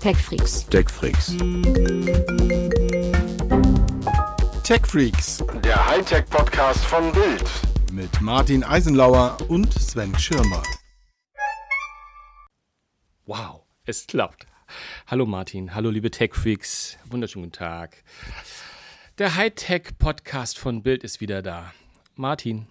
TechFreaks. TechFreaks. TechFreaks Der Hightech-Podcast von Bild. mit Martin Eisenlauer und Sven Schirmer. Wow, es klappt. Hallo Martin, hallo liebe Tech-Freaks, wunderschönen guten Tag. Der Hightech-Podcast von Bild ist wieder da. Martin,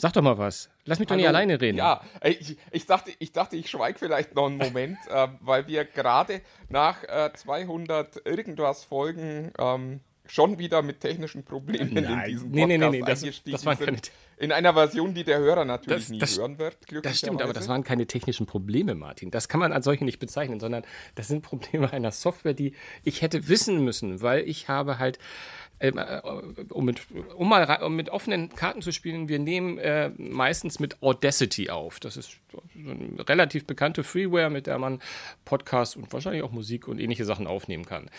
sag doch mal was. Lass mich doch nicht Hallo. alleine reden. Ja, ich, ich, dachte, ich dachte, ich schweige vielleicht noch einen Moment, äh, weil wir gerade nach äh, 200 irgendwas Folgen ähm, schon wieder mit technischen Problemen in Nein. diesem Nee, Podcast nee, nee, nee, das- eingestiegen das waren keine- In einer Version, die der Hörer natürlich Das- nie das- hören wird, Das stimmt, aber das waren keine technischen Probleme, Martin. Das kann man als solche nicht bezeichnen, sondern das sind Probleme einer Software, die ich hätte wissen müssen, weil ich habe halt, ähm, äh, um, mit, um mal um mit offenen Karten zu spielen, wir nehmen äh, meistens mit Audacity auf. Das ist so eine relativ bekannte Freeware, mit der man Podcasts und wahrscheinlich auch Musik und ähnliche Sachen aufnehmen kann.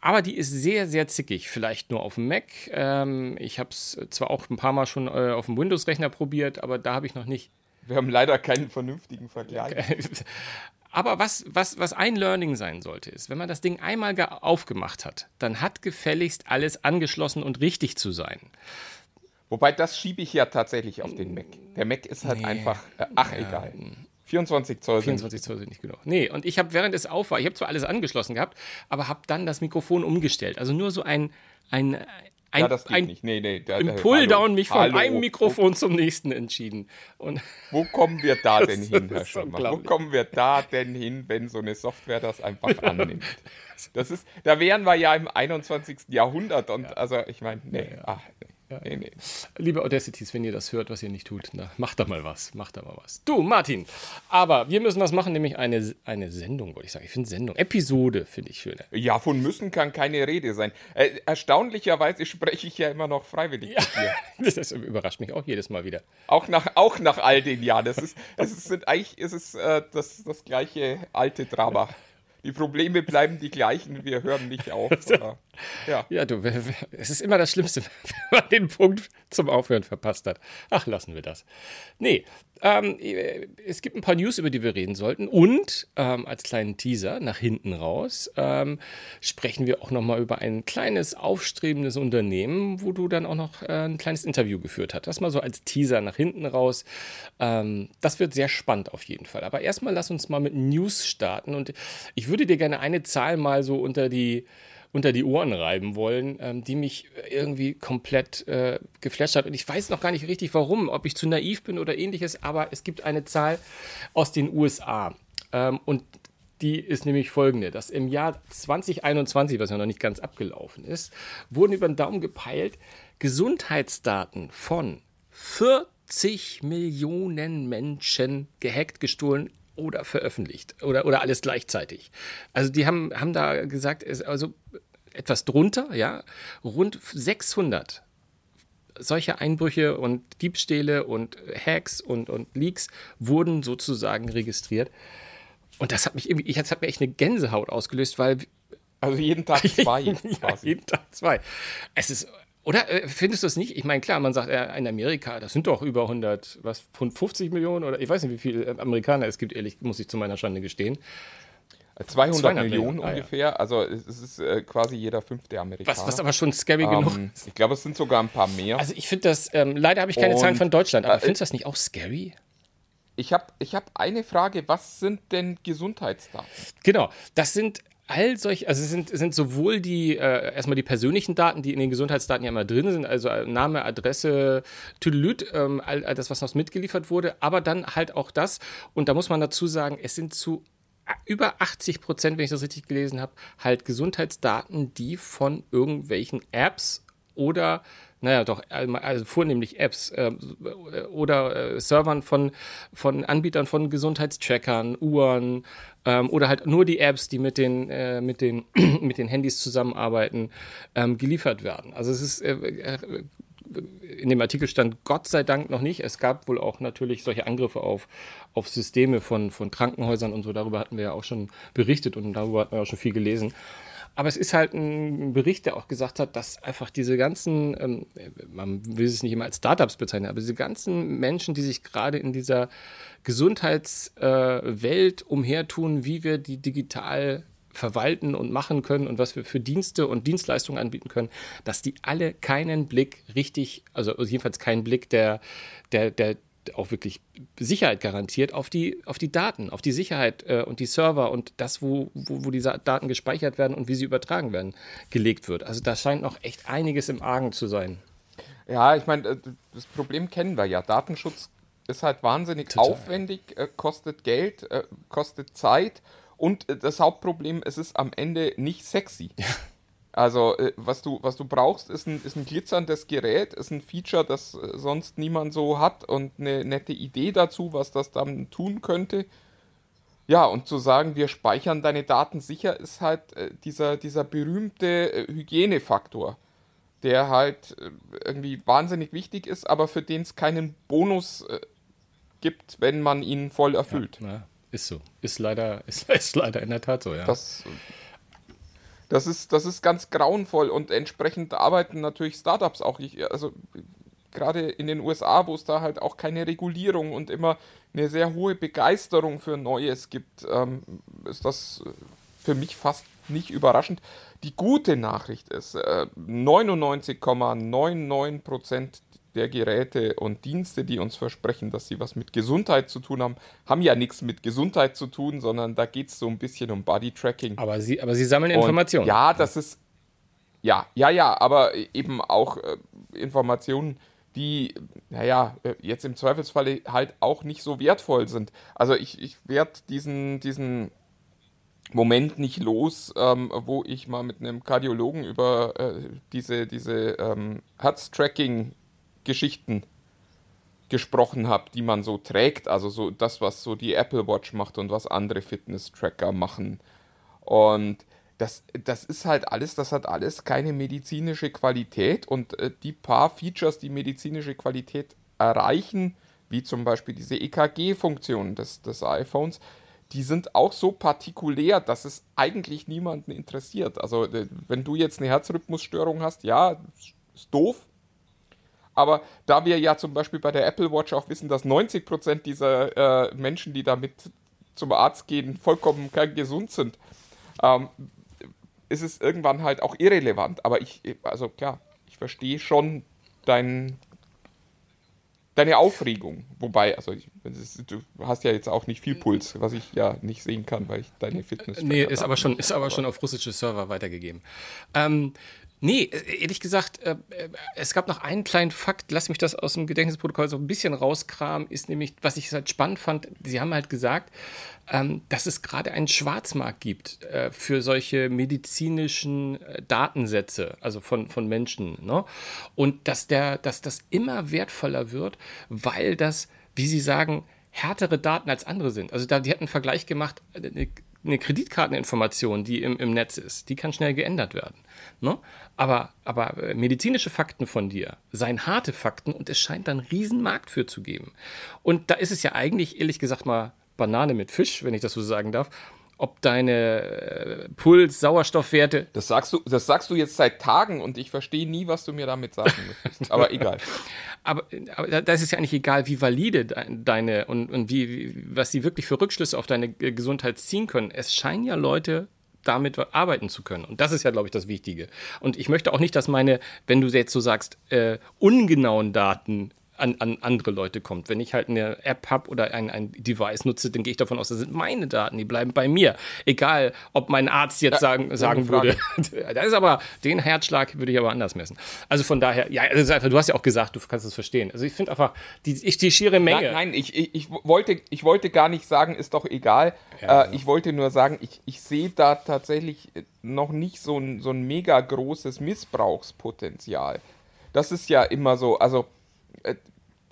Aber die ist sehr, sehr zickig. Vielleicht nur auf dem Mac. Ähm, ich habe es zwar auch ein paar Mal schon äh, auf dem Windows-Rechner probiert, aber da habe ich noch nicht Wir haben leider keinen vernünftigen Vergleich. aber was, was, was ein Learning sein sollte, ist, wenn man das Ding einmal ge- aufgemacht hat, dann hat gefälligst alles angeschlossen und richtig zu sein. Wobei, das schiebe ich ja tatsächlich auf den Mac. Der Mac ist halt einfach, äh, ach egal. 24 Zoll sind 24 Zoll sind nicht genug. Nee, und ich habe während es auf war, ich habe zwar alles angeschlossen gehabt, aber habe dann das Mikrofon umgestellt. Also nur so ein, ein, ein, Ja, das geht ein nicht. Nee, nee. Da, im Pulldown mich von hallo. einem Mikrofon zum nächsten entschieden. Und Wo kommen wir da denn hin, Herr Schirmer? Wo kommen wir da denn hin, wenn so eine Software das einfach annimmt? Das ist, da wären wir ja im 21. Jahrhundert und also ich meine, nee, ach, nee, nee, nee. Liebe Audacities, wenn ihr das hört, was ihr nicht tut, na, macht da mal was, macht da mal was. Du, Martin, aber wir müssen was machen, nämlich eine, eine Sendung, wollte ich sagen. Ich finde Sendung, Episode finde ich schöner. Ja, von müssen kann keine Rede sein. Äh, erstaunlicherweise spreche ich ja immer noch freiwillig mit dir. Das überrascht mich auch jedes Mal wieder. Auch nach, auch nach all den Jahren. Das ist, das ist sind, eigentlich ist es äh, das, das gleiche alte Drama. Die Probleme bleiben die gleichen, wir hören nicht auf. Aber, ja. Ja, du, es ist immer das Schlimmste, wenn man den Punkt zum Aufhören verpasst hat. Ach, lassen wir das. Nee, ähm, es gibt ein paar News, über die wir reden sollten. Und ähm, als kleinen Teaser nach hinten raus ähm, sprechen wir auch nochmal über ein kleines, aufstrebendes Unternehmen, wo du dann auch noch äh, ein kleines Interview geführt hast. Das mal so als Teaser nach hinten raus. Ähm, das wird sehr spannend auf jeden Fall. Aber erstmal lass uns mal mit News starten. Und ich würde dir gerne eine Zahl mal so unter die unter die Ohren reiben wollen, ähm, die mich irgendwie komplett äh, geflasht hat. Und ich weiß noch gar nicht richtig warum, ob ich zu naiv bin oder ähnliches, aber es gibt eine Zahl aus den USA. Ähm, und die ist nämlich folgende, dass im Jahr 2021, was ja noch nicht ganz abgelaufen ist, wurden über den Daumen gepeilt Gesundheitsdaten von 40 Millionen Menschen gehackt, gestohlen oder veröffentlicht oder, oder alles gleichzeitig. Also die haben, haben da gesagt, es, also etwas drunter, ja, rund 600 solche Einbrüche und Diebstähle und Hacks und, und Leaks wurden sozusagen registriert. Und das hat mich irgendwie, ich, das hat mir echt eine Gänsehaut ausgelöst, weil Also jeden Tag zwei ja, jeden Tag zwei. Es ist, oder äh, findest du es nicht? Ich meine, klar, man sagt, äh, in Amerika, das sind doch über 100, was, 50 Millionen oder ich weiß nicht, wie viele äh, Amerikaner es gibt, ehrlich, muss ich zu meiner Schande gestehen. 200, 200 Millionen Millionen, ah, ja. ungefähr. Also es ist äh, quasi jeder fünfte Amerikaner. Was, was aber schon scary genug ähm, ist. Ich glaube, es sind sogar ein paar mehr. Also ich finde das, ähm, leider habe ich keine Und, Zahlen von Deutschland, aber äh, findest du das nicht auch scary? ich habe ich hab eine Frage. Was sind denn Gesundheitsdaten? Genau, das sind all solche, also es sind, sind sowohl die, äh, erstmal die persönlichen Daten, die in den Gesundheitsdaten ja immer drin sind, also äh, Name, Adresse, Tüdelüt, ähm, all, all das, was noch mitgeliefert wurde, aber dann halt auch das, und da muss man dazu sagen, es sind zu über 80 Prozent, wenn ich das richtig gelesen habe, halt Gesundheitsdaten, die von irgendwelchen Apps oder naja, doch, also vornehmlich Apps äh, oder äh, Servern von, von Anbietern von Gesundheitstrackern, Uhren ähm, oder halt nur die Apps, die mit den, äh, mit den, mit den Handys zusammenarbeiten, ähm, geliefert werden. Also es ist äh, äh, in dem Artikel stand Gott sei Dank noch nicht. Es gab wohl auch natürlich solche Angriffe auf, auf Systeme von, von Krankenhäusern und so. Darüber hatten wir ja auch schon berichtet und darüber hatten wir auch schon viel gelesen. Aber es ist halt ein Bericht, der auch gesagt hat, dass einfach diese ganzen, ähm, man will es nicht immer als Startups bezeichnen, aber diese ganzen Menschen, die sich gerade in dieser Gesundheitswelt äh, umhertun, wie wir die digital verwalten und machen können und was wir für Dienste und Dienstleistungen anbieten können, dass die alle keinen Blick richtig, also jedenfalls keinen Blick der, der, der, auch wirklich Sicherheit garantiert auf die, auf die Daten, auf die Sicherheit äh, und die Server und das, wo, wo, wo diese Daten gespeichert werden und wie sie übertragen werden, gelegt wird. Also da scheint noch echt einiges im Argen zu sein. Ja, ich meine, äh, das Problem kennen wir ja. Datenschutz ist halt wahnsinnig Total. aufwendig, äh, kostet Geld, äh, kostet Zeit und das Hauptproblem, es ist am Ende nicht sexy. Ja. Also, äh, was, du, was du brauchst, ist ein, ist ein glitzerndes Gerät, ist ein Feature, das äh, sonst niemand so hat und eine nette Idee dazu, was das dann tun könnte. Ja, und zu sagen, wir speichern deine Daten sicher, ist halt äh, dieser, dieser berühmte Hygienefaktor der halt irgendwie wahnsinnig wichtig ist, aber für den es keinen Bonus gibt, wenn man ihn voll erfüllt. Ja, ist so. Ist leider, ist, ist leider in der Tat so, ja. Das, das, ist, das ist ganz grauenvoll und entsprechend arbeiten natürlich Startups auch. Ich, also gerade in den USA, wo es da halt auch keine Regulierung und immer eine sehr hohe Begeisterung für Neues gibt, ähm, ist das für mich fast nicht überraschend. Die gute Nachricht ist, äh, 99,99% der Geräte und Dienste, die uns versprechen, dass sie was mit Gesundheit zu tun haben, haben ja nichts mit Gesundheit zu tun, sondern da geht es so ein bisschen um Bodytracking. Aber sie, aber sie sammeln Informationen. ja, das ist. Ja, ja, ja, aber eben auch äh, Informationen, die, naja, äh, jetzt im Zweifelsfalle halt auch nicht so wertvoll sind. Also ich, ich werde diesen, diesen Moment nicht los, ähm, wo ich mal mit einem Kardiologen über äh, diese, diese ähm, Herztracking Geschichten gesprochen habe, die man so trägt, also so das, was so die Apple Watch macht und was andere Fitness-Tracker machen. Und das, das ist halt alles, das hat alles keine medizinische Qualität und äh, die paar Features, die medizinische Qualität erreichen, wie zum Beispiel diese EKG-Funktion des, des iPhones, die sind auch so partikulär, dass es eigentlich niemanden interessiert. Also äh, wenn du jetzt eine Herzrhythmusstörung hast, ja, ist doof, aber da wir ja zum Beispiel bei der Apple Watch auch wissen, dass 90% dieser äh, Menschen, die damit zum Arzt gehen, vollkommen gesund sind, ähm, ist es irgendwann halt auch irrelevant. Aber ich, also klar, ich verstehe schon dein, deine Aufregung. Wobei, also ich, du hast ja jetzt auch nicht viel Puls, was ich ja nicht sehen kann, weil ich deine Fitness. Nee, ist aber schon, ist aber schon auf russische Server weitergegeben. Ähm, Nee, äh, ehrlich gesagt, äh, äh, es gab noch einen kleinen Fakt, lass mich das aus dem Gedächtnisprotokoll so ein bisschen rauskramen, ist nämlich, was ich halt spannend fand, Sie haben halt gesagt, ähm, dass es gerade einen Schwarzmarkt gibt für solche medizinischen Datensätze, also von, von Menschen. Ne? Und dass, der, dass das immer wertvoller wird, weil das, wie Sie sagen, härtere Daten als andere sind. Also da, die hatten einen Vergleich gemacht, eine Kreditkarteninformation, die im, im Netz ist, die kann schnell geändert werden. Ne? Aber, aber äh, medizinische Fakten von dir seien harte Fakten und es scheint dann einen riesen Markt für zu geben. Und da ist es ja eigentlich, ehrlich gesagt, mal Banane mit Fisch, wenn ich das so sagen darf, ob deine äh, Puls, Sauerstoffwerte. Das sagst du, das sagst du jetzt seit Tagen und ich verstehe nie, was du mir damit sagen möchtest. Aber egal. aber, aber da ist es ja eigentlich egal, wie valide deine und, und wie, wie, was sie wirklich für Rückschlüsse auf deine Gesundheit ziehen können. Es scheinen ja Leute damit arbeiten zu können. Und das ist ja, glaube ich, das Wichtige. Und ich möchte auch nicht, dass meine, wenn du jetzt so sagst, äh, ungenauen Daten an, an andere Leute kommt. Wenn ich halt eine App habe oder ein, ein Device nutze, dann gehe ich davon aus, das sind meine Daten, die bleiben bei mir. Egal, ob mein Arzt jetzt ja, sagen, sagen würde. das ist aber, den Herzschlag würde ich aber anders messen. Also von daher, ja, also einfach, du hast ja auch gesagt, du kannst es verstehen. Also ich finde einfach, die, ich, die schiere Menge. Nein, nein ich, ich, ich, wollte, ich wollte gar nicht sagen, ist doch egal. Ja, äh, ich wollte nur sagen, ich, ich sehe da tatsächlich noch nicht so ein, so ein mega großes Missbrauchspotenzial. Das ist ja immer so, also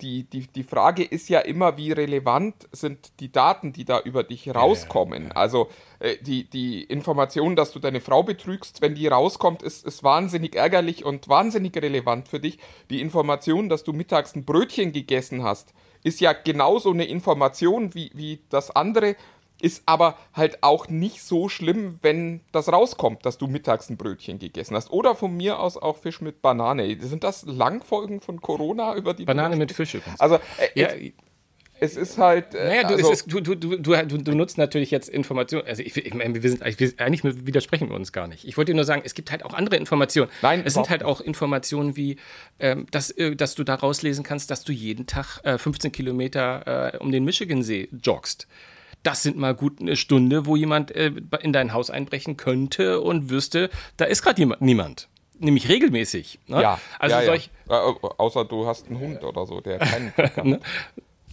die, die, die Frage ist ja immer, wie relevant sind die Daten, die da über dich rauskommen. Ja, ja, ja. Also äh, die, die Information, dass du deine Frau betrügst, wenn die rauskommt, ist, ist wahnsinnig ärgerlich und wahnsinnig relevant für dich. Die Information, dass du mittags ein Brötchen gegessen hast, ist ja genauso eine Information wie, wie das andere. Ist aber halt auch nicht so schlimm, wenn das rauskommt, dass du mittags ein Brötchen gegessen hast. Oder von mir aus auch Fisch mit Banane. Sind das Langfolgen von Corona über die Banane mit Fisch übrigens. Also, äh, ja, es ist halt. Äh, naja, du, also, ist, du, du, du, du, nutzt natürlich jetzt Informationen. Also, ich, ich meine, wir sind eigentlich widersprechen wir uns gar nicht. Ich wollte dir nur sagen, es gibt halt auch andere Informationen. Nein, es sind halt auch Informationen wie, ähm, dass, äh, dass du da rauslesen kannst, dass du jeden Tag äh, 15 Kilometer äh, um den Michigansee joggst. Das sind mal gut eine Stunde, wo jemand äh, in dein Haus einbrechen könnte und wüsste, da ist gerade niemand nämlich regelmäßig. Ne? Ja, also ja, solch ja. Äh, außer du hast einen Hund oder so, der keinen. Ne?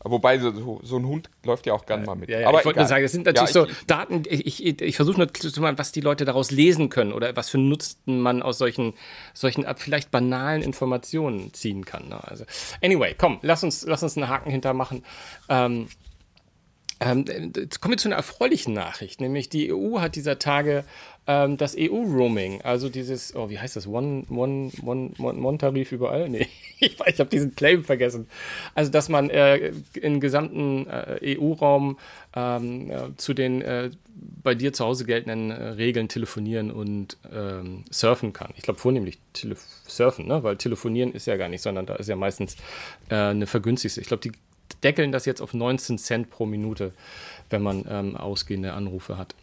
Wobei so, so, ein Hund läuft ja auch gern mal mit. Ja, ja, Aber ich wollte nur sagen, das sind natürlich ja, ich, so Daten, ich, ich, ich versuche nur zu machen, was die Leute daraus lesen können oder was für Nutzen man aus solchen, solchen vielleicht banalen Informationen ziehen kann. Ne? Also, anyway, komm, lass uns, lass uns einen Haken hintermachen. Ähm, ähm, jetzt kommen wir zu einer erfreulichen Nachricht, nämlich die EU hat dieser Tage ähm, das EU-Roaming, also dieses, oh, wie heißt das? One, one, one, one, one überall? Nee, ich, habe diesen Claim vergessen. Also, dass man äh, im gesamten äh, EU-Raum ähm, äh, zu den äh, bei dir zu Hause geltenden äh, Regeln telefonieren und ähm, surfen kann. Ich glaube vornehmlich surfen, ne? weil telefonieren ist ja gar nicht, sondern da ist ja meistens äh, eine vergünstigste. Ich glaube, die deckeln das jetzt auf 19 Cent pro Minute, wenn man ähm, ausgehende Anrufe hat.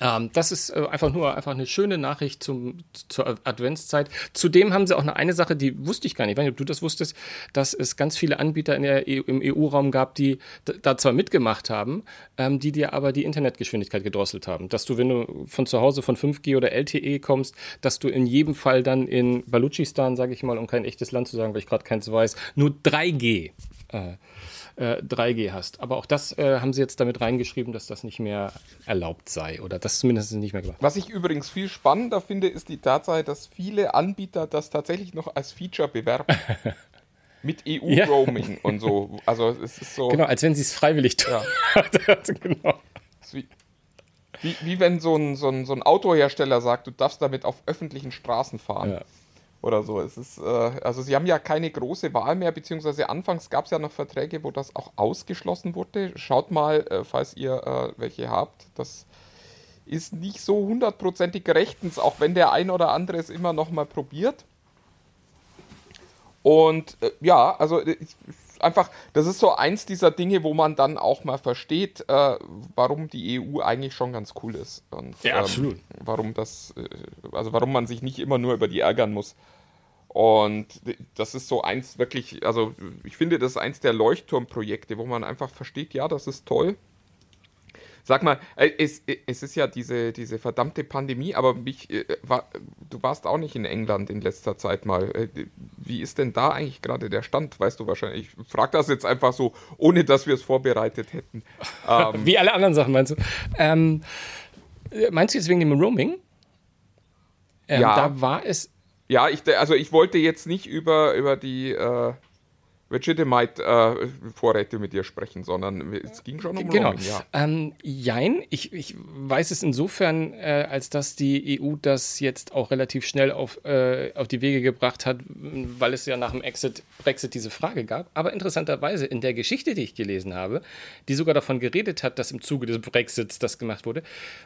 Ähm, das ist äh, einfach nur einfach eine schöne Nachricht zum, zur Adventszeit. Zudem haben sie auch eine, eine Sache, die wusste ich gar nicht, ich weiß nicht, ob du das wusstest, dass es ganz viele Anbieter der EU, im EU-Raum gab, die da zwar mitgemacht haben, ähm, die dir aber die Internetgeschwindigkeit gedrosselt haben. Dass du, wenn du von zu Hause von 5G oder LTE kommst, dass du in jedem Fall dann in Baluchistan, sage ich mal, um kein echtes Land zu sagen, weil ich gerade keins weiß, nur 3G äh, äh, 3G hast. Aber auch das äh, haben sie jetzt damit reingeschrieben, dass das nicht mehr erlaubt sei oder das zumindest nicht mehr gemacht. Was ich übrigens viel spannender finde, ist die Tatsache, dass viele Anbieter das tatsächlich noch als Feature bewerben. Mit EU-Roaming ja. und so. Also es ist so. Genau, als wenn sie es freiwillig tun. Ja. genau. Wie, wie, wie, wenn so ein, so, ein, so ein Autohersteller sagt, du darfst damit auf öffentlichen Straßen fahren. Ja oder so. Es ist, äh, also sie haben ja keine große Wahl mehr, beziehungsweise anfangs gab es ja noch Verträge, wo das auch ausgeschlossen wurde. Schaut mal, äh, falls ihr äh, welche habt. Das ist nicht so hundertprozentig rechtens, auch wenn der ein oder andere es immer noch mal probiert. Und äh, ja, also äh, einfach, das ist so eins dieser Dinge, wo man dann auch mal versteht, äh, warum die EU eigentlich schon ganz cool ist. Und, ja, ähm, absolut. Ähm, warum das, äh, also warum man sich nicht immer nur über die ärgern muss. Und das ist so eins wirklich, also ich finde, das ist eins der Leuchtturmprojekte, wo man einfach versteht, ja, das ist toll. Sag mal, äh, es, es ist ja diese, diese verdammte Pandemie, aber mich, äh, war, du warst auch nicht in England in letzter Zeit mal. Äh, wie ist denn da eigentlich gerade der Stand? Weißt du wahrscheinlich. Ich frage das jetzt einfach so, ohne dass wir es vorbereitet hätten. Ähm, Wie alle anderen Sachen meinst du? Ähm, meinst du jetzt wegen dem Roaming? Ähm, ja. Da war es. Ja, ich, also ich wollte jetzt nicht über, über die. Äh, Vegemite-Vorräte äh, mit dir sprechen, sondern es ging schon um genau. Roaming, ja. Ähm, jein, ich, ich weiß es insofern, äh, als dass die EU das jetzt auch relativ schnell auf, äh, auf die Wege gebracht hat, weil es ja nach dem Exit, Brexit diese Frage gab. Aber interessanterweise in der Geschichte, die ich gelesen habe, die sogar davon geredet hat, dass im Zuge des Brexits das gemacht wurde,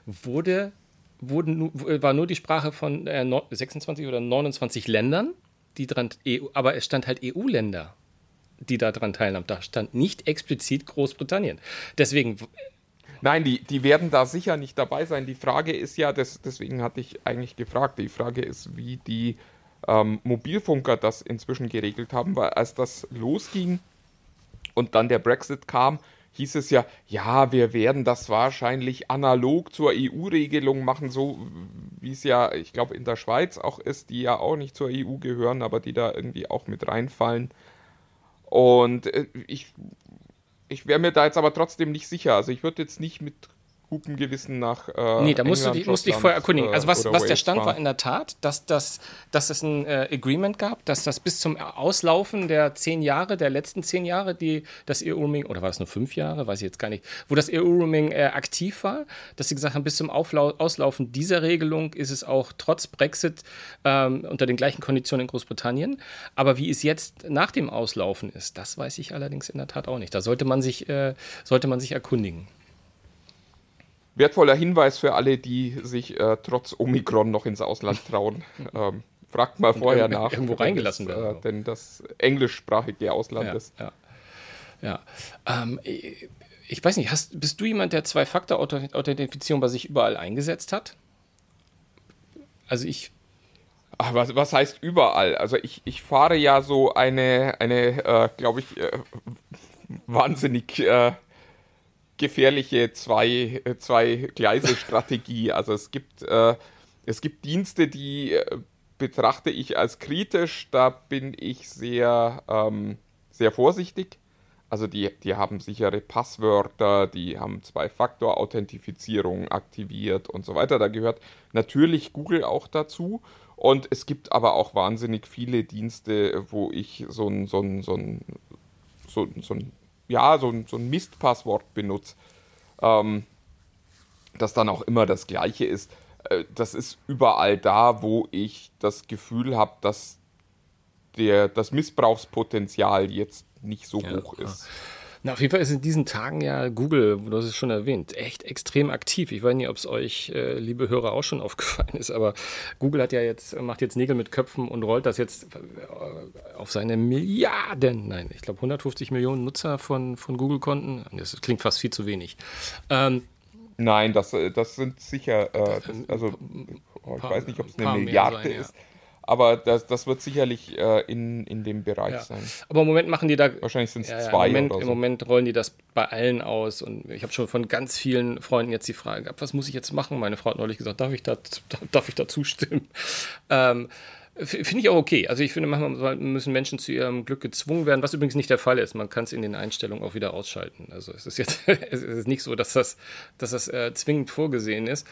wurde wurden, war nur die Sprache von äh, 26 oder 29 Ländern, die dran, EU, aber es stand halt EU-Länder die daran teilnahmen. Da stand nicht explizit Großbritannien. Deswegen. Nein, die, die werden da sicher nicht dabei sein. Die Frage ist ja, das, deswegen hatte ich eigentlich gefragt, die Frage ist, wie die ähm, Mobilfunker das inzwischen geregelt haben, weil als das losging und dann der Brexit kam, hieß es ja, ja, wir werden das wahrscheinlich analog zur EU-Regelung machen, so wie es ja, ich glaube, in der Schweiz auch ist, die ja auch nicht zur EU gehören, aber die da irgendwie auch mit reinfallen. Und äh, ich, ich wäre mir da jetzt aber trotzdem nicht sicher. Also ich würde jetzt nicht mit gutem Gewissen nach. Äh, nee, da musst England, du dich, musst dich vorher erkundigen. Also, was, was der Stand war in der Tat, dass, das, dass es ein äh, Agreement gab, dass das bis zum Auslaufen der zehn Jahre, der letzten zehn Jahre, die das EU-Roaming, oder war es nur fünf Jahre, weiß ich jetzt gar nicht, wo das EU-Roaming äh, aktiv war, dass sie gesagt haben, bis zum Auflau Auslaufen dieser Regelung ist es auch trotz Brexit ähm, unter den gleichen Konditionen in Großbritannien. Aber wie es jetzt nach dem Auslaufen ist, das weiß ich allerdings in der Tat auch nicht. Da sollte man sich, äh, sollte man sich erkundigen wertvoller Hinweis für alle, die sich äh, trotz Omikron noch ins Ausland trauen. Ähm, fragt mal vorher nach. Irgendwo reingelassen werden. Äh, denn das englischsprachige Ausland ja, ist. Ja. Ja. Ähm, ich, ich weiß nicht, hast, bist du jemand, der Zwei-Faktor-Authentifizierung bei sich überall eingesetzt hat? Also ich Ach, was, was heißt überall? Also ich, ich fahre ja so eine, eine äh, glaube ich, äh, wahnsinnig äh, gefährliche zwei, zwei Gleise-Strategie. Also es gibt, äh, es gibt Dienste, die äh, betrachte ich als kritisch. Da bin ich sehr, ähm, sehr vorsichtig. Also die, die haben sichere Passwörter, die haben Zwei-Faktor-Authentifizierung aktiviert und so weiter. Da gehört natürlich Google auch dazu. Und es gibt aber auch wahnsinnig viele Dienste, wo ich so ein, so ein, so ein, so, so ein, ja, so ein, so ein Mistpasswort benutze, ähm, das dann auch immer das gleiche ist. Äh, das ist überall da, wo ich das Gefühl habe, dass der, das Missbrauchspotenzial jetzt nicht so ja, hoch ist. Na, auf jeden Fall ist in diesen Tagen ja Google, du hast es schon erwähnt, echt extrem aktiv. Ich weiß nicht, ob es euch, äh, liebe Hörer, auch schon aufgefallen ist, aber Google hat ja jetzt, macht jetzt Nägel mit Köpfen und rollt das jetzt äh, auf seine Milliarden, nein, ich glaube 150 Millionen Nutzer von, von Google-Konten. Das klingt fast viel zu wenig. Ähm, Nein, das, äh, das sind sicher, äh, das, also oh, ich weiß nicht, ob es eine Milliarde sein, ist. Ja aber das, das wird sicherlich äh, in, in dem Bereich ja. sein. Aber im Moment machen die da. Wahrscheinlich sind es ja, zwei. Im Moment, oder so. Im Moment rollen die das bei allen aus. Und ich habe schon von ganz vielen Freunden jetzt die Frage gehabt, was muss ich jetzt machen? Meine Frau hat neulich gesagt, darf ich da, darf ich da zustimmen? Ähm, Finde ich auch okay. Also ich finde, manchmal müssen Menschen zu ihrem Glück gezwungen werden, was übrigens nicht der Fall ist. Man kann es in den Einstellungen auch wieder ausschalten. Also es ist jetzt es ist nicht so, dass das, dass das äh, zwingend vorgesehen ist.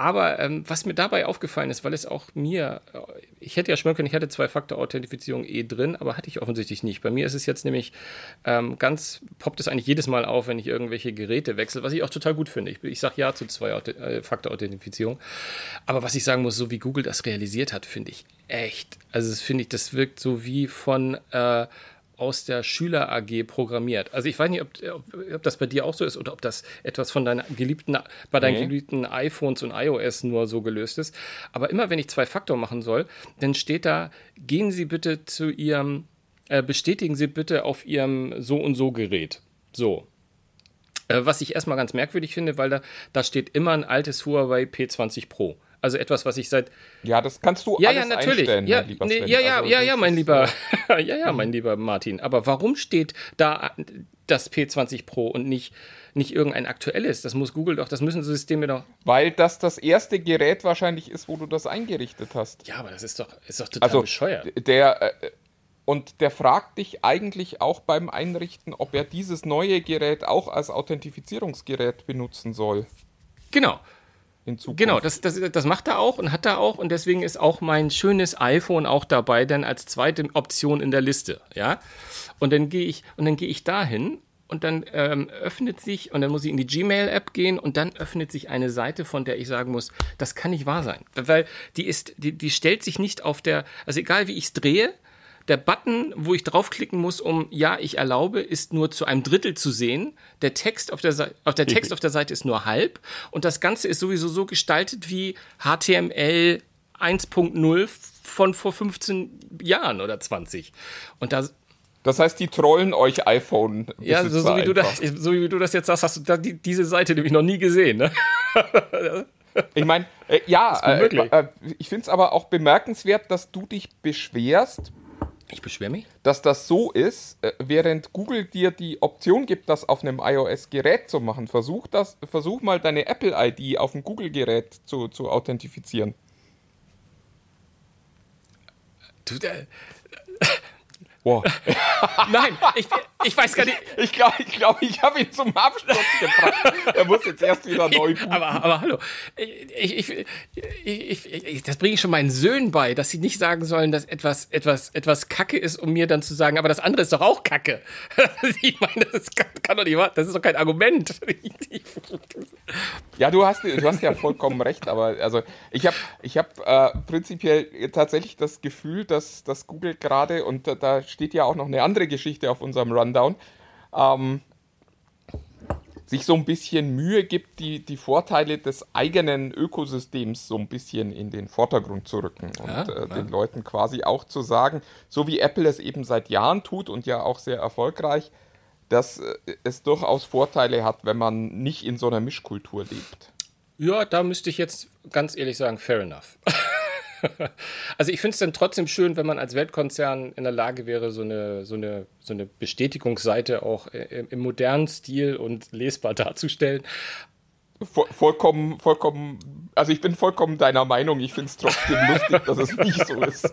Aber ähm, was mir dabei aufgefallen ist, weil es auch mir, äh, ich hätte ja schwören können, ich hatte Zwei-Faktor-Authentifizierung eh drin, aber hatte ich offensichtlich nicht. Bei mir ist es jetzt nämlich ähm, ganz, poppt es eigentlich jedes Mal auf, wenn ich irgendwelche Geräte wechsle, was ich auch total gut finde. Ich, ich sage ja zu Zwei-Faktor-Authentifizierung. Aber was ich sagen muss, so wie Google das realisiert hat, finde ich echt. Also das finde ich, das wirkt so wie von äh, aus der Schüler AG programmiert. Also ich weiß nicht, ob, ob, das bei dir auch so ist oder ob das etwas von deinen geliebten, bei deinen nee. geliebten iPhones und iOS nur so gelöst ist. Aber immer wenn ich zwei Faktor machen soll, dann steht da, gehen Sie bitte zu Ihrem, äh, bestätigen Sie bitte auf Ihrem so und so Gerät. So. Äh, was ich erstmal ganz merkwürdig finde, weil da, da steht immer ein altes Huawei P20 Pro. Also etwas, was ich seit. Ja, das kannst du ja, alles ja, natürlich. einstellen. Ja, mein nee, ja, ja, also, ja, ja, mein lieber, ja, ja, mein lieber Martin. Aber warum steht da das P20 Pro und nicht, nicht irgendein aktuelles? Das muss Google doch, das müssen Systeme doch. Weil das das erste Gerät wahrscheinlich ist, wo du das eingerichtet hast. Ja, aber das ist doch, ist doch total also, bescheuert. Der. Äh, und der fragt dich eigentlich auch beim Einrichten, ob er dieses neue Gerät auch als Authentifizierungsgerät benutzen soll. Genau in Zukunft. Genau, das, das, das macht er auch und hat er auch und deswegen ist auch mein schönes iPhone auch dabei, dann als zweite Option in der Liste, ja. Und dann gehe ich und dann gehe ich dahin und dann ähm, öffnet sich und dann muss ich in die Gmail-App gehen und dann öffnet sich eine Seite, von der ich sagen muss, das kann nicht wahr sein, weil die ist, die, die stellt sich nicht auf der, also egal wie ich es drehe, der Button, wo ich draufklicken muss, um Ja, ich erlaube, ist nur zu einem Drittel zu sehen. Der Text auf der, Seite, auf der, Text auf der Seite ist nur halb. Und das Ganze ist sowieso so gestaltet wie HTML 1.0 von vor 15 Jahren oder 20. Und da das heißt, die trollen euch iPhone. Ja, so, so, wie du das, so wie du das jetzt sagst, hast du da die, diese Seite nämlich noch nie gesehen. Ne? Ich meine, äh, ja, äh, äh, ich finde es aber auch bemerkenswert, dass du dich beschwerst ich beschwere mich. Dass das so ist, äh, während Google dir die Option gibt, das auf einem iOS-Gerät zu machen. Versuch, das, versuch mal deine Apple-ID auf dem Google-Gerät zu, zu authentifizieren. Du, Wow. Nein, ich, ich weiß gar nicht. Ich glaube, ich, glaub, ich habe ihn zum Absturz gebracht. er muss jetzt erst wieder neu booten. Aber, aber hallo, ich, ich, ich, das bringe ich schon meinen Söhnen bei, dass sie nicht sagen sollen, dass etwas, etwas, etwas Kacke ist, um mir dann zu sagen, aber das andere ist doch auch Kacke. ich meine, das kann, kann doch nicht wahr, das ist doch kein Argument. ja, du hast, du hast ja vollkommen recht, aber also ich habe ich hab, äh, prinzipiell tatsächlich das Gefühl, dass, dass Google gerade, und da steht ja auch noch eine andere Geschichte auf unserem Rundown, ähm, sich so ein bisschen Mühe gibt, die, die Vorteile des eigenen Ökosystems so ein bisschen in den Vordergrund zu rücken und ja, äh, den Leuten quasi auch zu sagen, so wie Apple es eben seit Jahren tut und ja auch sehr erfolgreich, dass äh, es durchaus Vorteile hat, wenn man nicht in so einer Mischkultur lebt. Ja, da müsste ich jetzt ganz ehrlich sagen, fair enough. also ich finde es dann trotzdem schön, wenn man als Weltkonzern in der Lage wäre, so eine, so eine, so eine Bestätigungsseite auch im, im modernen Stil und lesbar darzustellen. Voll, vollkommen, vollkommen, also ich bin vollkommen deiner Meinung. Ich finde es trotzdem lustig, dass es nicht so ist.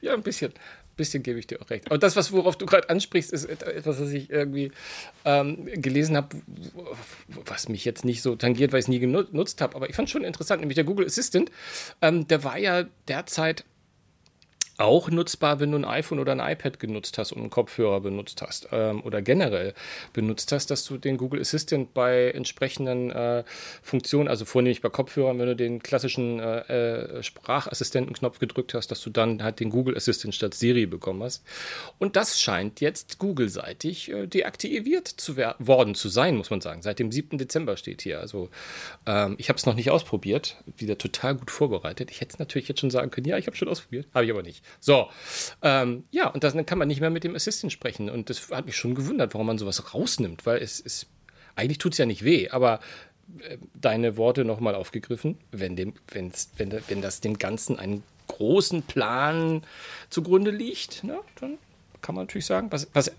Ja, ein bisschen, bisschen gebe ich dir auch recht. Aber das, was worauf du gerade ansprichst, ist etwas, was ich irgendwie ähm, gelesen habe, was mich jetzt nicht so tangiert, weil ich es nie genutzt habe. Aber ich fand es schon interessant, nämlich der Google Assistant. Ähm, der war ja derzeit auch nutzbar, wenn du ein iPhone oder ein iPad genutzt hast und einen Kopfhörer benutzt hast ähm, oder generell benutzt hast, dass du den Google Assistant bei entsprechenden äh, Funktionen, also vornehmlich bei Kopfhörern, wenn du den klassischen äh, äh, Sprachassistentenknopf gedrückt hast, dass du dann halt den Google Assistant statt Siri bekommen hast. Und das scheint jetzt Google-seitig äh, deaktiviert zu worden zu sein, muss man sagen. Seit dem 7. Dezember steht hier. Also ähm, ich habe es noch nicht ausprobiert, wieder total gut vorbereitet. Ich hätte es natürlich jetzt schon sagen können, ja, ich habe schon ausprobiert, habe ich aber nicht. So, ähm, ja, und dann kann man nicht mehr mit dem Assistant sprechen. Und das hat mich schon gewundert, warum man sowas rausnimmt, weil es ist, eigentlich tut es ja nicht weh, aber äh, deine Worte nochmal aufgegriffen, wenn, dem, wenn's, wenn, wenn das dem Ganzen einen großen Plan zugrunde liegt, ne, dann kann man natürlich sagen, was. was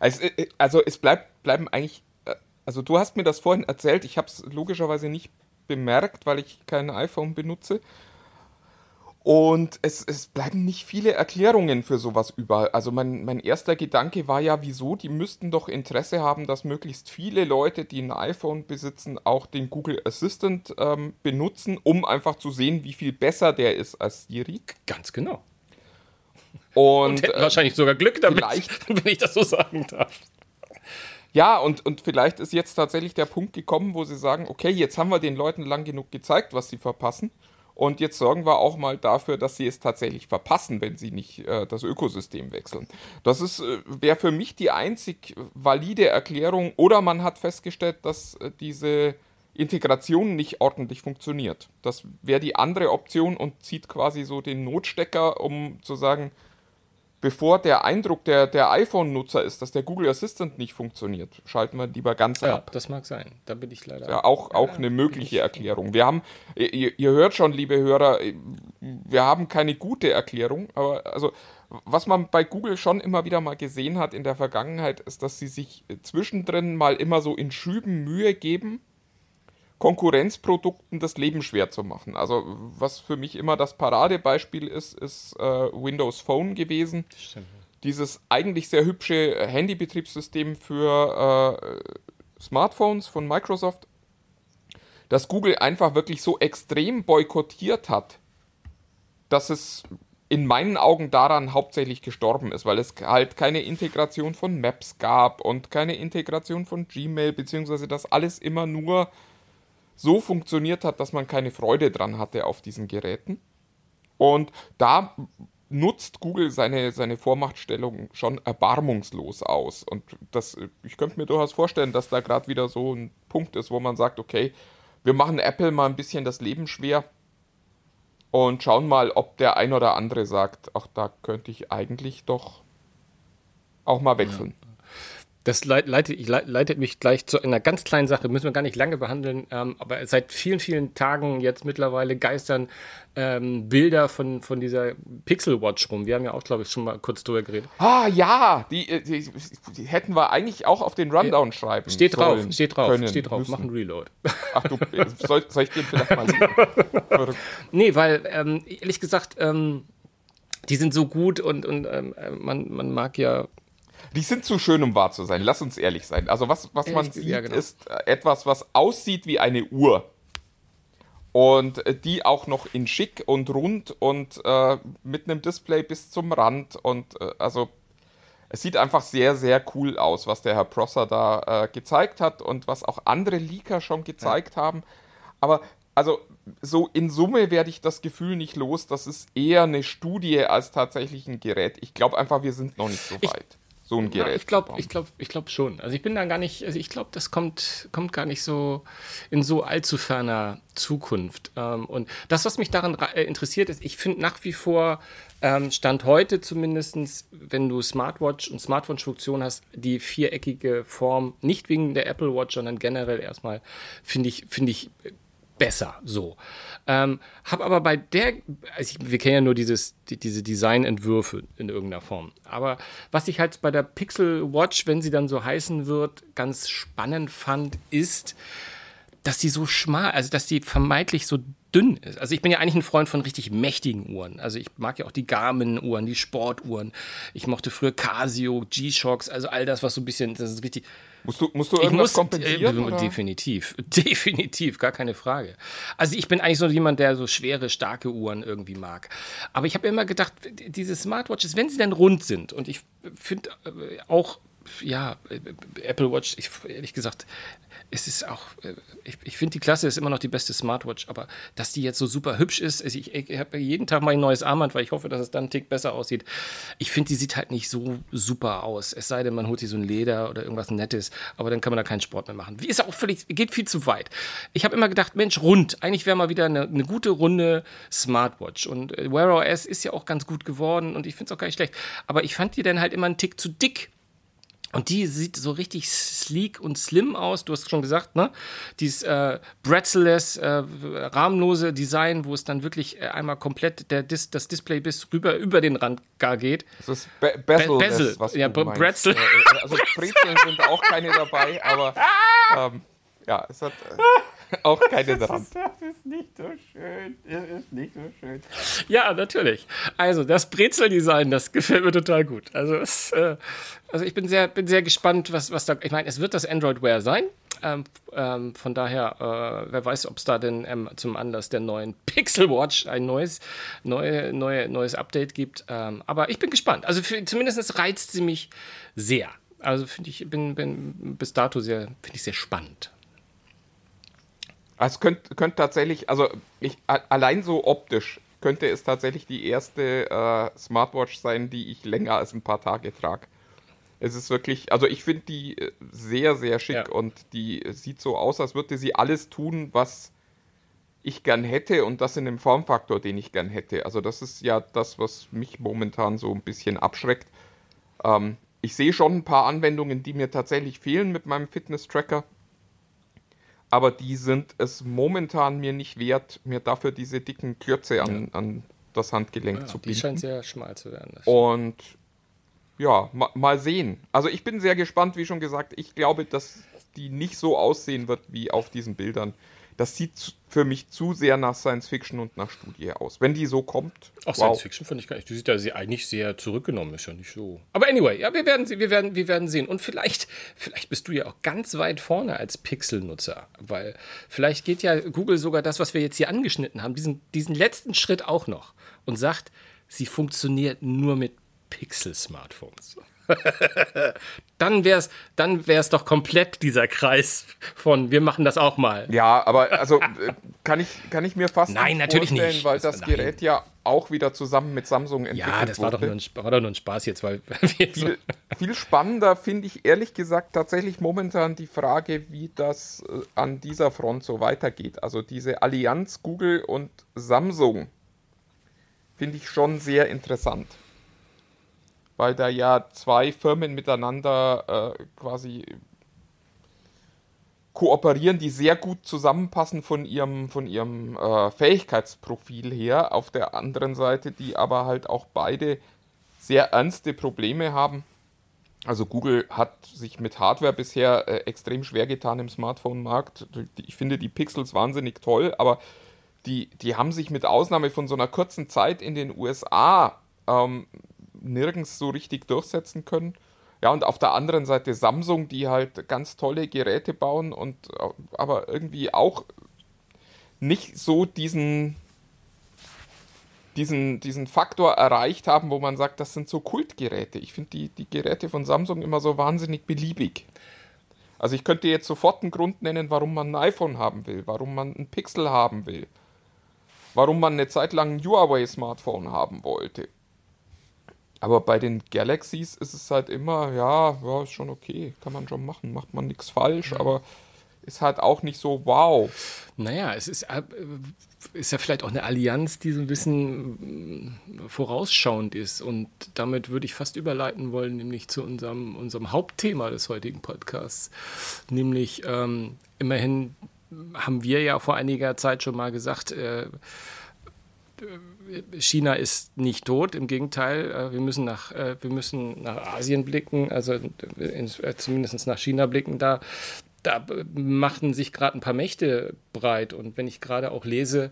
also, äh, also es bleibt, bleiben eigentlich, äh, also du hast mir das vorhin erzählt, ich habe es logischerweise nicht bemerkt, weil ich kein iPhone benutze. Und es, es bleiben nicht viele Erklärungen für sowas über. Also mein, mein erster Gedanke war ja, wieso? Die müssten doch Interesse haben, dass möglichst viele Leute, die ein iPhone besitzen, auch den Google Assistant ähm, benutzen, um einfach zu sehen, wie viel besser der ist als Siri. Ganz genau. Und, und äh, wahrscheinlich sogar Glück damit, wenn ich das so sagen darf. Ja, und, und vielleicht ist jetzt tatsächlich der Punkt gekommen, wo sie sagen, okay, jetzt haben wir den Leuten lang genug gezeigt, was sie verpassen. Und jetzt sorgen wir auch mal dafür, dass sie es tatsächlich verpassen, wenn sie nicht äh, das Ökosystem wechseln. Das äh, wäre für mich die einzig valide Erklärung. Oder man hat festgestellt, dass äh, diese Integration nicht ordentlich funktioniert. Das wäre die andere Option und zieht quasi so den Notstecker, um zu sagen, bevor der Eindruck der, der iPhone-Nutzer ist, dass der Google Assistant nicht funktioniert, schalten wir lieber ganz ja, ab. Das mag sein. Da bin ich leider. Ja, auch, auch eine mögliche Erklärung. Wir haben, ihr, ihr, hört schon, liebe Hörer, wir haben keine gute Erklärung, aber also was man bei Google schon immer wieder mal gesehen hat in der Vergangenheit, ist, dass sie sich zwischendrin mal immer so in Schüben Mühe geben, Konkurrenzprodukten das Leben schwer zu machen. Also was für mich immer das Paradebeispiel ist, ist äh, Windows Phone gewesen. Stimmt. Dieses eigentlich sehr hübsche Handybetriebssystem für äh, Smartphones von Microsoft, das Google einfach wirklich so extrem boykottiert hat, dass es in meinen Augen daran hauptsächlich gestorben ist, weil es halt keine Integration von Maps gab und keine Integration von Gmail, beziehungsweise das alles immer nur so funktioniert hat, dass man keine Freude dran hatte auf diesen Geräten. Und da nutzt Google seine, seine Vormachtstellung schon erbarmungslos aus. Und das, ich könnte mir durchaus vorstellen, dass da gerade wieder so ein Punkt ist, wo man sagt, okay, wir machen Apple mal ein bisschen das Leben schwer und schauen mal, ob der ein oder andere sagt, ach, da könnte ich eigentlich doch auch mal wechseln. Ja. Das leitet, leitet, mich gleich zu einer ganz kleinen Sache, müssen wir gar nicht lange behandeln, ähm, aber seit vielen, vielen Tagen jetzt mittlerweile geistern ähm, Bilder von, von dieser Pixel Watch rum. Wir haben ja auch, glaube ich, schon mal kurz drüber geredet. Ah, ja, die, äh, die, die hätten wir eigentlich auch auf den Rundown schreiben. Steht drauf, steht drauf, können, steht drauf, müssen. mach einen Reload. Ach du, äh, soll, soll ich den vielleicht mal sehen? nee, weil, ähm, ehrlich gesagt, ähm, die sind so gut und, und ähm, äh, man, man mag ja die sind zu schön, um wahr zu sein. Lass uns ehrlich sein. Also was, was man sieht, ja, genau. ist äh, etwas, was aussieht wie eine Uhr. Und äh, die auch noch in schick und rund und äh, mit einem Display bis zum Rand. Und äh, also es sieht einfach sehr, sehr cool aus, was der Herr Prosser da äh, gezeigt hat und was auch andere Leaker schon gezeigt ja. haben. Aber also so in Summe werde ich das Gefühl nicht los. Das ist eher eine Studie als tatsächlich ein Gerät. Ich glaube einfach, wir sind noch nicht so weit so ein Gerät. Ja, ich glaube, ich glaube, ich glaube schon. Also ich bin da gar nicht, also ich glaube, das kommt, kommt gar nicht so in so allzu ferner Zukunft. Ähm, und das, was mich daran äh, interessiert, ist, ich finde nach wie vor, ähm, Stand heute zumindest, wenn du Smartwatch und Smartwatch-Funktion hast, die viereckige Form, nicht wegen der Apple Watch, sondern generell erstmal, finde ich, finde ich besser so. Ähm, hab aber bei der, also ich, wir kennen ja nur dieses, die, diese Designentwürfe in irgendeiner Form. Aber was ich halt bei der Pixel Watch, wenn sie dann so heißen wird, ganz spannend fand, ist, dass die so schmal, also dass die vermeintlich so dünn ist. Also ich bin ja eigentlich ein Freund von richtig mächtigen Uhren. Also ich mag ja auch die Garmin-Uhren, die Sportuhren. Ich mochte früher Casio, G-Shocks, also all das, was so ein bisschen, das ist richtig Musst du, musst du irgendwas muss, kompensieren? Äh, definitiv, definitiv, gar keine Frage. Also ich bin eigentlich so jemand, der so schwere, starke Uhren irgendwie mag. Aber ich habe immer gedacht, diese Smartwatches, wenn sie dann rund sind, und ich finde äh, auch ja, äh, Apple Watch, ich, ehrlich gesagt, es ist auch, äh, ich, ich finde die Klasse ist immer noch die beste Smartwatch, aber dass die jetzt so super hübsch ist, also ich, ich habe jeden Tag mal ein neues Armband, weil ich hoffe, dass es dann einen Tick besser aussieht. Ich finde, die sieht halt nicht so super aus. Es sei denn, man holt sich so ein Leder oder irgendwas Nettes, aber dann kann man da keinen Sport mehr machen. Wie ist auch völlig, geht viel zu weit. Ich habe immer gedacht, Mensch, rund, eigentlich wäre mal wieder eine, eine, gute runde Smartwatch. Und äh, Wear OS ist ja auch ganz gut geworden und ich finde es auch gar nicht schlecht. Aber ich fand die dann halt immer einen Tick zu dick und die sieht so richtig sleek und slim aus. Du hast schon gesagt, ne? Dieses äh, bretzelless, äh, rahmenlose Design, wo es dann wirklich äh, einmal komplett der Dis das Display bis rüber über den Rand gar geht. Das ist Be Bezel, Be Bezel. was ja, du Bretzel. Äh, äh, also Brezeln sind auch keine dabei, aber ähm, ja, es hat. Äh, auch keine dran. Das, das ist nicht so schön. Das ist nicht so schön. Ja, natürlich. Also, das Brezel-Design, das gefällt mir total gut. Also, es, äh, also ich bin sehr, bin sehr gespannt, was, was da. Ich meine, es wird das Android Wear sein. Ähm, ähm, von daher, äh, wer weiß, ob es da denn ähm, zum Anlass der neuen Pixel Watch ein neues, neue, neue, neues Update gibt. Ähm, aber ich bin gespannt. Also für, zumindest reizt sie mich sehr. Also finde ich, bin, bin bis dato sehr, finde ich sehr spannend. Es könnte könnt tatsächlich, also ich, allein so optisch könnte es tatsächlich die erste äh, Smartwatch sein, die ich länger als ein paar Tage trage. Es ist wirklich, also ich finde die äh, sehr, sehr schick ja. und die sieht so aus, als würde sie alles tun, was ich gern hätte und das in dem Formfaktor, den ich gern hätte. Also das ist ja das, was mich momentan so ein bisschen abschreckt. Ähm, ich sehe schon ein paar Anwendungen, die mir tatsächlich fehlen mit meinem Fitness-Tracker aber die sind es momentan mir nicht wert, mir dafür diese dicken Klötze an, ja. an das Handgelenk ja, zu binden. Die scheint sehr schmal zu werden. Und ja, ma, mal sehen. Also ich bin sehr gespannt, wie schon gesagt. Ich glaube, dass die nicht so aussehen wird wie auf diesen Bildern das sieht für mich zu sehr nach Science Fiction und nach Studie aus. Wenn die so kommt. Auch wow. Science Fiction finde ich gar nicht. Die sieht ja eigentlich sehr zurückgenommen, ist ja nicht so. Aber anyway, ja, wir werden, wir werden, wir werden sehen. Und vielleicht, vielleicht bist du ja auch ganz weit vorne als Pixel-Nutzer, weil vielleicht geht ja Google sogar das, was wir jetzt hier angeschnitten haben, diesen, diesen letzten Schritt auch noch und sagt, sie funktioniert nur mit Pixel-Smartphones. dann wäre es dann wär's doch komplett dieser Kreis von wir machen das auch mal. Ja, aber also äh, kann ich, kann ich mir fast nein, natürlich nicht. weil das nein. Gerät ja auch wieder zusammen mit Samsung entwickelt wurde. Ja, das war doch, nur ein, war doch nur ein Spaß jetzt, weil viel, viel spannender finde ich ehrlich gesagt tatsächlich momentan die Frage, wie das äh, an dieser Front so weitergeht. Also diese Allianz Google und Samsung finde ich schon sehr interessant weil da ja zwei Firmen miteinander äh, quasi kooperieren, die sehr gut zusammenpassen von ihrem, von ihrem äh, Fähigkeitsprofil her. Auf der anderen Seite, die aber halt auch beide sehr ernste Probleme haben. Also Google hat sich mit Hardware bisher äh, extrem schwer getan im Smartphone-Markt. Ich finde die Pixels wahnsinnig toll, aber die, die haben sich mit Ausnahme von so einer kurzen Zeit in den USA ähm, nirgends so richtig durchsetzen können. Ja, und auf der anderen Seite Samsung, die halt ganz tolle Geräte bauen und aber irgendwie auch nicht so diesen, diesen, diesen Faktor erreicht haben, wo man sagt, das sind so Kultgeräte. Ich finde die, die Geräte von Samsung immer so wahnsinnig beliebig. Also ich könnte jetzt sofort einen Grund nennen, warum man ein iPhone haben will, warum man ein Pixel haben will, warum man eine Zeit lang ein Huawei-Smartphone haben wollte. Aber bei den Galaxies ist es halt immer, ja, ja, ist schon okay, kann man schon machen, macht man nichts falsch, aber ist halt auch nicht so wow. Naja, es ist, äh, ist ja vielleicht auch eine Allianz, die so ein bisschen äh, vorausschauend ist. Und damit würde ich fast überleiten wollen, nämlich zu unserem, unserem Hauptthema des heutigen Podcasts. Nämlich ähm, immerhin haben wir ja vor einiger Zeit schon mal gesagt, äh, China ist nicht tot, im Gegenteil, äh, wir müssen nach, äh, wir müssen nach Asien blicken, also äh, zumindest nach China blicken. Da, da machten sich gerade ein paar Mächte breit. Und wenn ich gerade auch lese,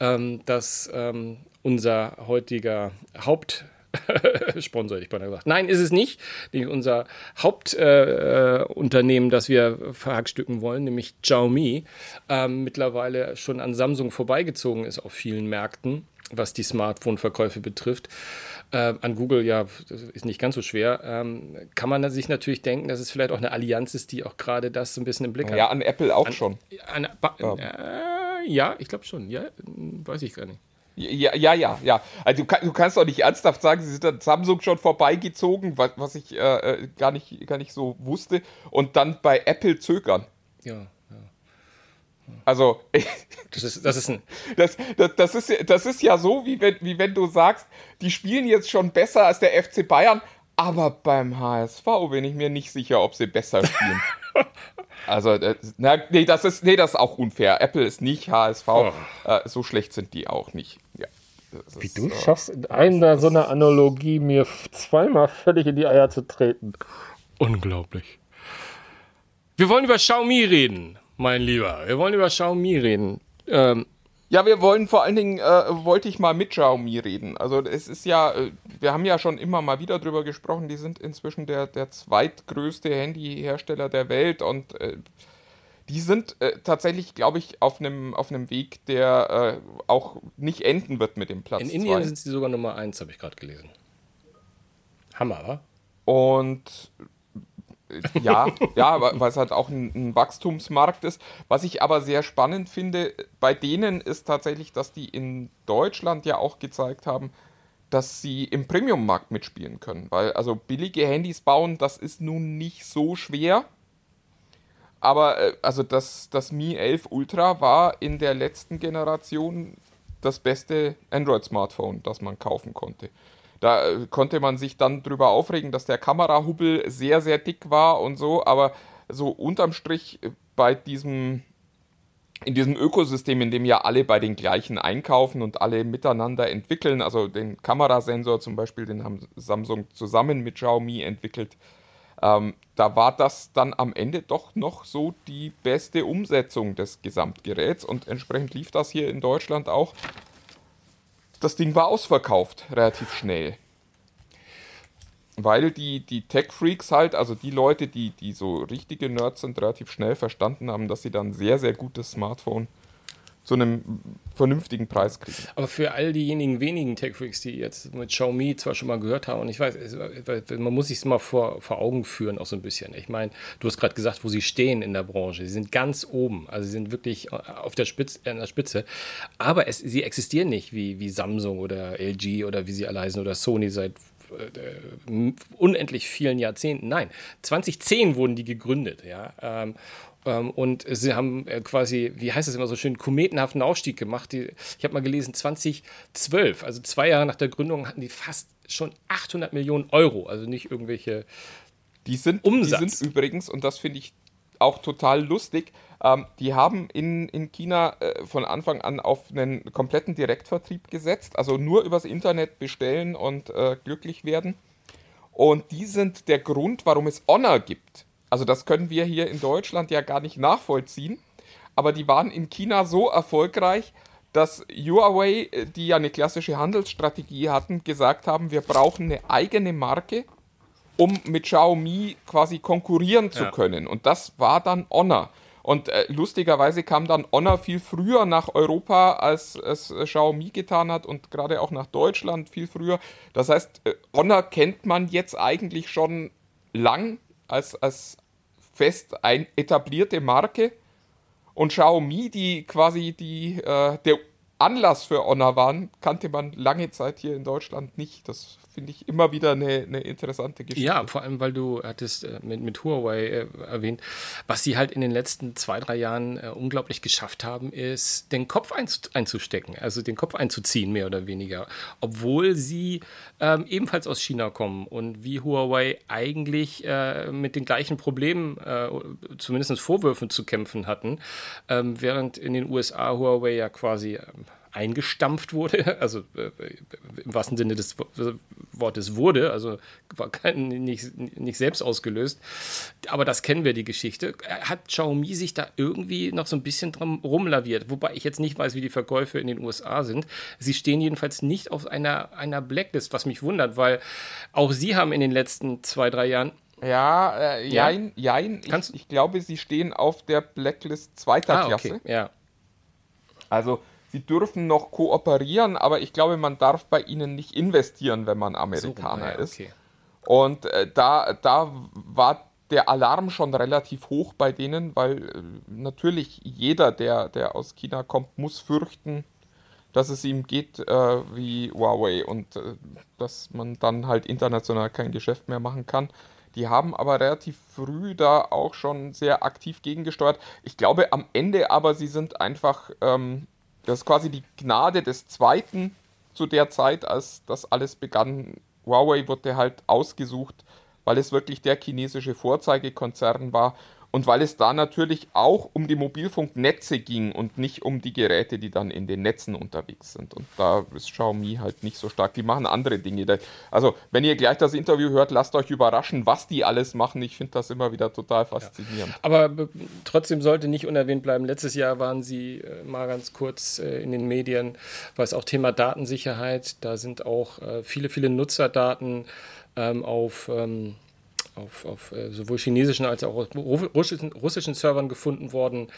ähm, dass ähm, unser heutiger Haupt Sponsor, hätte ich beinahe gesagt. Nein, ist es nicht. Nämlich unser Hauptunternehmen, äh, das wir verhackstücken wollen, nämlich Xiaomi, äh, mittlerweile schon an Samsung vorbeigezogen ist auf vielen Märkten was die Smartphone-Verkäufe betrifft. Äh, an Google, ja, ist nicht ganz so schwer. Ähm, kann man sich natürlich denken, dass es vielleicht auch eine Allianz ist, die auch gerade das so ein bisschen im Blick hat. Ja, an Apple auch an, schon. An, ja. Äh, ja, ich glaube schon. Ja, weiß ich gar nicht. Ja, ja, ja, ja. Also du, du, kannst doch nicht ernsthaft sagen, sie sind an Samsung schon vorbeigezogen, was, was ich äh, äh gar, nicht, gar nicht so wusste, und dann bei Apple zögern. Ja. Also, das ist, das ist ein. Das, das, das, ist, das ist ja so, wie wenn, wie wenn du sagst, die spielen jetzt schon besser als der FC Bayern, aber beim HSV bin ich mir nicht sicher, ob sie besser spielen. also, na, nee, das ist, nee, das ist auch unfair. Apple ist nicht HSV. Oh. Äh, so schlecht sind die auch nicht. Ja. Wie ist, du äh, schaffst in einer so einer Analogie mir zweimal völlig in die Eier zu treten. Unglaublich. Wir wollen über Xiaomi reden mein Lieber. Wir wollen über Xiaomi reden. Ähm, ja, wir wollen vor allen Dingen, äh, wollte ich mal mit Xiaomi reden. Also es ist ja, äh, wir haben ja schon immer mal wieder drüber gesprochen, die sind inzwischen der, der zweitgrößte Handyhersteller der Welt und äh, die sind äh, tatsächlich, glaube ich, auf einem auf Weg, der äh, auch nicht enden wird mit dem Platz. In Indien zwei. sind sie sogar Nummer 1, habe ich gerade gelesen. Hammer, wa? Und ja, ja, weil es halt auch ein, ein, Wachstumsmarkt ist. Was ich aber sehr spannend finde bei denen ist tatsächlich, dass die in Deutschland ja auch gezeigt haben, dass sie im Premium-Markt mitspielen können. Weil also billige Handys bauen, das ist nun nicht so schwer. Aber äh, also das, das Mi 11 Ultra war in der letzten Generation das beste Android-Smartphone, das man kaufen konnte. Da äh, konnte man sich dann drüber aufregen, dass der Kamerahubbel sehr, sehr dick war und so, aber so unterm Strich äh, bei diesem, in diesem Ökosystem, in dem ja alle bei den gleichen einkaufen und alle miteinander entwickeln, also den Kamerasensor zum Beispiel, den haben Samsung zusammen mit Xiaomi entwickelt, ähm, da war das dann am Ende doch noch so die beste Umsetzung des Gesamtgeräts und entsprechend lief das hier in Deutschland auch das Ding war ausverkauft, relativ schnell. Weil die, die Tech-Freaks halt, also die Leute, die, die so richtige Nerds sind, relativ schnell verstanden haben, dass sie dann sehr, sehr gutes Smartphone zu einem vernünftigen Preis kriegen. Aber für all diejenigen wenigen Tech-Freaks, die jetzt mit Xiaomi zwar schon mal gehört haben, und ich weiß, man muss sich es mal vor, vor Augen führen, auch so ein bisschen. Ich meine, du hast gerade gesagt, wo sie stehen in der Branche. Sie sind ganz oben, also sie sind wirklich auf der Spitze, an der Spitze. Aber es, sie existieren nicht wie, wie Samsung oder LG oder wie sie alle heißen oder Sony seit äh, unendlich vielen Jahrzehnten. Nein, 2010 wurden die gegründet, ja. Ähm, und sie haben äh, quasi, wie heißt das immer so schön, kometenhaften Aufstieg gemacht. Die, ich habe mal gelesen, 2012, also zwei Jahre nach der Gründung, hatten die fast schon 800 Millionen Euro. Also nicht irgendwelche die sind, Umsatz. Die sind übrigens, und das finde ich auch total lustig, ähm, die haben in, in China äh, von Anfang an auf einen kompletten Direktvertrieb gesetzt, also nur übers Internet bestellen und äh, glücklich werden. Und die sind der Grund, warum es Honor gibt. Also das können wir hier in Deutschland ja gar nicht nachvollziehen. Aber die waren in China so erfolgreich, dass Huawei, äh, die ja eine klassische Handelsstrategie hatten, gesagt haben, wir brauchen eine eigene Marke, um mit Xiaomi quasi konkurrieren zu ja. können. Und das war dann Honor. Und äh, lustigerweise kam dann Honor viel früher nach Europa, als es äh, Xiaomi getan hat und gerade auch nach Deutschland viel früher. Das heißt, äh, Honor kennt man jetzt eigentlich schon lang als, als fest ein etablierte Marke. Und Xiaomi, die quasi die, äh, der Anlass für Honor waren, kannte man lange Zeit hier in Deutschland nicht. Das finde ich immer wieder eine, eine interessante Geschichte. Ja, vor allem, weil du hattest äh, mit, mit Huawei äh, erwähnt, was sie halt in den letzten zwei, drei Jahren äh, unglaublich geschafft haben, ist, den Kopf einzustecken, also den Kopf einzuziehen, mehr oder weniger. Obwohl sie ähm, ebenfalls aus China kommen und wie Huawei eigentlich äh, mit den gleichen Problemen, äh, zumindest Vorwürfen zu kämpfen hatten, ähm, während in den USA Huawei ja quasi ähm, eingestampft wurde, also äh, im wahrsten Sinne des Wortes wurde, also war kein, nicht, nicht selbst ausgelöst. Aber das kennen wir, die Geschichte. Hat Xiaomi sich da irgendwie noch so ein bisschen drum rumlaviert, wobei ich jetzt nicht weiß, wie die Verkäufe in den USA sind. Sie stehen jedenfalls nicht auf einer, einer Blacklist, was mich wundert, weil auch sie haben in den letzten zwei, drei Jahren ja, äh, jein, ja? jein. Ich, ich, glaube, sie stehen auf der Blacklist zweiter ah, Klasse. Okay. Ja. Also sie dürfen noch kooperieren, aber ich glaube, man darf bei ihnen nicht investieren, wenn man Amerikaner so, ja, ist. Okay. Und äh, da, da war der Alarm schon relativ hoch bei denen, weil äh, natürlich jeder, der, der aus China kommt, muss fürchten, dass es ihm geht äh, wie Huawei und äh, dass man dann halt international kein Geschäft mehr machen kann. Die haben aber relativ früh da auch schon sehr aktiv gegengesteuert. Ich glaube am Ende aber, sie sind einfach ähm, das ist quasi die Gnade des Zweiten zu der Zeit, als das alles begann. Huawei wurde halt ausgesucht, weil es wirklich der chinesische Vorzeigekonzern war und weil es da natürlich auch um die Mobilfunknetze ging und nicht um die Geräte, die dann in den Netzen unterwegs sind. Und da ist Xiaomi halt nicht so stark. Die machen andere Dinge. Also, wenn ihr gleich das Interview hört, lasst euch überraschen, was die alles machen. Ich finde das immer wieder total faszinierend. Ja. Aber äh, trotzdem sollte nicht unerwähnt bleiben. Letztes Jahr waren sie äh, mal ganz kurz äh, in den Medien, weil es auch Thema Datensicherheit. Da sind auch viele, viele Nutzerdaten ähm, auf. Ähm, auf, auf äh, sowohl chinesischen als auch russischen, russischen Servern gefunden worden.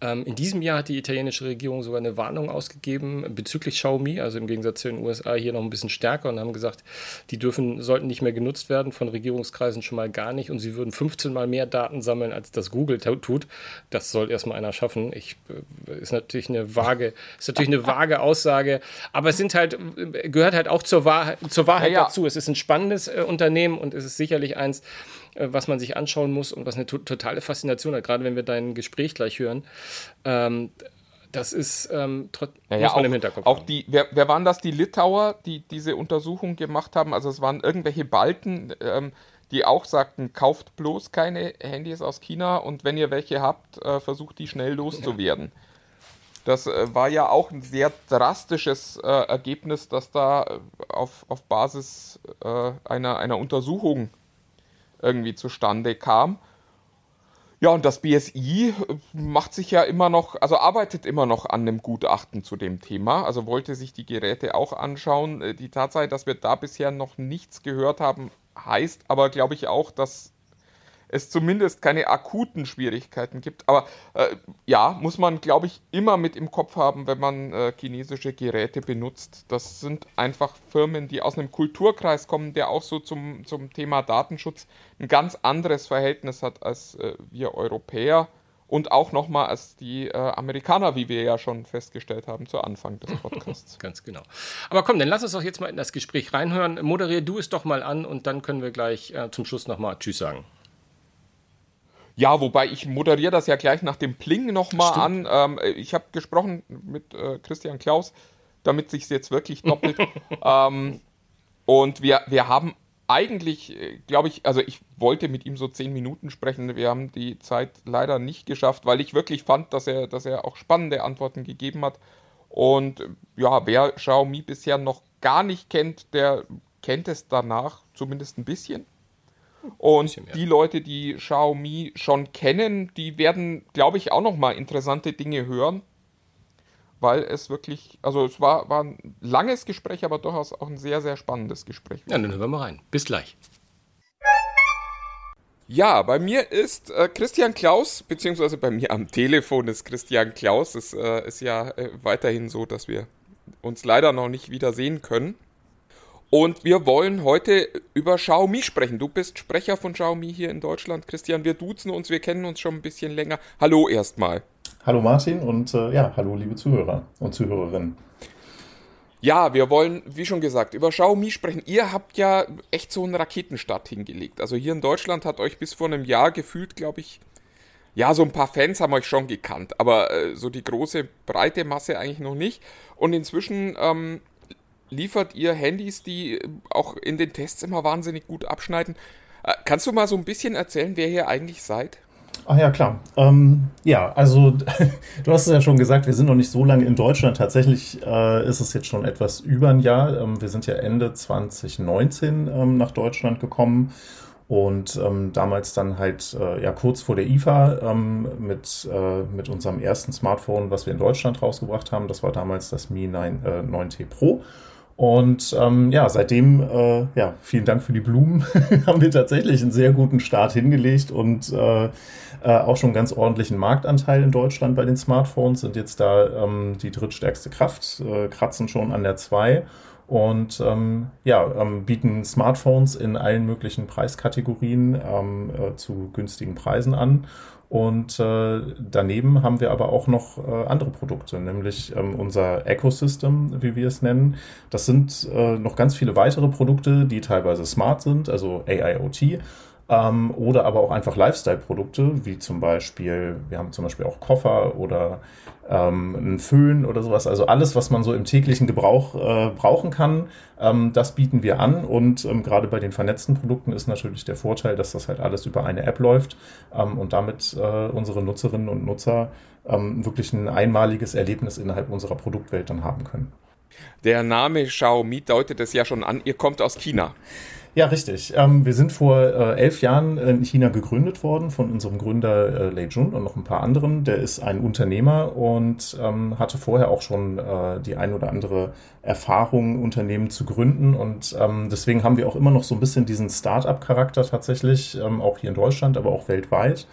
Ähm, in diesem Jahr hat die italienische Regierung sogar eine Warnung ausgegeben bezüglich Xiaomi, also im Gegensatz zu den USA hier noch ein bisschen stärker und haben gesagt, die dürfen, sollten nicht mehr genutzt werden, von Regierungskreisen schon mal gar nicht und sie würden 15 mal mehr Daten sammeln, als das Google tut. Das soll erstmal einer schaffen. Ich, äh, ist natürlich eine vage, ist natürlich eine vage Aussage, aber es sind halt, gehört halt auch zur Wahrheit, zur Wahrheit ja, ja. dazu. Es ist ein spannendes äh, Unternehmen und es ist sicherlich eins, äh, was man sich anschauen muss und was eine to totale Faszination hat, gerade wenn wir dein Gespräch gleich hören. Ähm, das ist ähm, ja, ja, auch, im Hinterkopf. Auch die, wer, wer waren das, die Litauer, die diese Untersuchung gemacht haben? Also es waren irgendwelche Balten, ähm, die auch sagten, kauft bloß keine Handys aus China und wenn ihr welche habt, äh, versucht die schnell loszuwerden. Ja. Das äh, war ja auch ein sehr drastisches äh, Ergebnis, das da äh, auf, auf Basis äh, einer, einer Untersuchung irgendwie zustande kam. Ja, und das BSI äh, macht sich ja immer noch, also arbeitet immer noch an einem Gutachten zu dem Thema, also wollte sich die Geräte auch anschauen. Äh, die Tatsache, dass wir da bisher noch nichts gehört haben, heißt aber, glaube ich, auch, dass es zumindest keine akuten Schwierigkeiten gibt. Aber äh, ja, muss man, glaube ich, immer mit im Kopf haben, wenn man äh, chinesische Geräte benutzt. Das sind einfach Firmen, die aus einem Kulturkreis kommen, der auch so zum, zum Thema Datenschutz ein ganz anderes Verhältnis hat als äh, wir Europäer. Und auch nochmal als die äh, Amerikaner, wie wir ja schon festgestellt haben zu Anfang des Podcasts. Ganz genau. Aber komm, dann lass uns doch jetzt mal in das Gespräch reinhören. Moderier du es doch mal an und dann können wir gleich äh, zum Schluss nochmal Tschüss sagen. Ja, wobei ich moderiere das ja gleich nach dem Pling nochmal an. Ähm, ich habe gesprochen mit äh, Christian Klaus, damit sich jetzt wirklich doppelt. ähm, und wir, wir haben eigentlich, äh, glaube ich, also ich wollte mit ihm so zehn Minuten sprechen. Wir haben die Zeit leider nicht geschafft, weil ich wirklich fand, dass er, dass er auch spannende Antworten gegeben hat. Und ja, wer Xiaomi bisher noch gar nicht kennt, der kennt es danach zumindest ein bisschen. Und die Leute, die Xiaomi schon kennen, die werden, glaube ich, auch noch mal interessante Dinge hören, weil es wirklich, also es war, war ein langes Gespräch, aber durchaus auch ein sehr, sehr spannendes Gespräch. Ja, dann hören wir mal rein. Bis gleich. Ja, bei mir ist äh, Christian Klaus, beziehungsweise bei mir am Telefon ist Christian Klaus. Es äh, ist ja äh, weiterhin so, dass wir uns leider noch nicht wiedersehen können. Und wir wollen heute über Xiaomi sprechen. Du bist Sprecher von Xiaomi hier in Deutschland. Christian, wir duzen uns, wir kennen uns schon ein bisschen länger. Hallo erstmal. Hallo Martin und äh, ja, hallo liebe Zuhörer und Zuhörerinnen. Ja, wir wollen, wie schon gesagt, über Xiaomi sprechen. Ihr habt ja echt so einen Raketenstart hingelegt. Also hier in Deutschland hat euch bis vor einem Jahr gefühlt, glaube ich, ja, so ein paar Fans haben euch schon gekannt, aber äh, so die große, breite Masse eigentlich noch nicht. Und inzwischen ähm, liefert ihr Handys, die auch in den Tests immer wahnsinnig gut abschneiden. Äh, kannst du mal so ein bisschen erzählen, wer ihr eigentlich seid? Ach ja, klar. Ähm, ja, also du hast es ja schon gesagt, wir sind noch nicht so lange in Deutschland. Tatsächlich äh, ist es jetzt schon etwas über ein Jahr. Ähm, wir sind ja Ende 2019 ähm, nach Deutschland gekommen und ähm, damals dann halt äh, ja kurz vor der IFA ähm, mit, äh, mit unserem ersten Smartphone, was wir in Deutschland rausgebracht haben. Das war damals das Mi 9, äh, 9T Pro. Und ähm, ja, seitdem, äh, ja, vielen Dank für die Blumen, haben wir tatsächlich einen sehr guten Start hingelegt und äh, äh, auch schon ganz ordentlichen Marktanteil in Deutschland bei den Smartphones, sind jetzt da ähm, die drittstärkste Kraft, äh, kratzen schon an der 2 und ähm, ja, ähm, bieten Smartphones in allen möglichen Preiskategorien ähm, äh, zu günstigen Preisen an und äh, daneben haben wir aber auch noch äh, andere Produkte, nämlich ähm, unser Ecosystem, wie wir es nennen. Das sind äh, noch ganz viele weitere Produkte, die teilweise smart sind, also AIoT. Ähm, oder aber auch einfach Lifestyle-Produkte, wie zum Beispiel, wir haben zum Beispiel auch Koffer oder ähm, einen Föhn oder sowas. Also alles, was man so im täglichen Gebrauch äh, brauchen kann, ähm, das bieten wir an. Und ähm, gerade bei den vernetzten Produkten ist natürlich der Vorteil, dass das halt alles über eine App läuft ähm, und damit äh, unsere Nutzerinnen und Nutzer ähm, wirklich ein einmaliges Erlebnis innerhalb unserer Produktwelt dann haben können. Der Name Xiaomi deutet es ja schon an, ihr kommt aus China. Ja, richtig. Ähm, wir sind vor äh, elf Jahren in China gegründet worden von unserem Gründer äh, Lei Jun und noch ein paar anderen. Der ist ein Unternehmer und ähm, hatte vorher auch schon äh, die ein oder andere Erfahrung, Unternehmen zu gründen. Und ähm, deswegen haben wir auch immer noch so ein bisschen diesen Start-up-Charakter tatsächlich, ähm, auch hier in Deutschland, aber auch weltweit.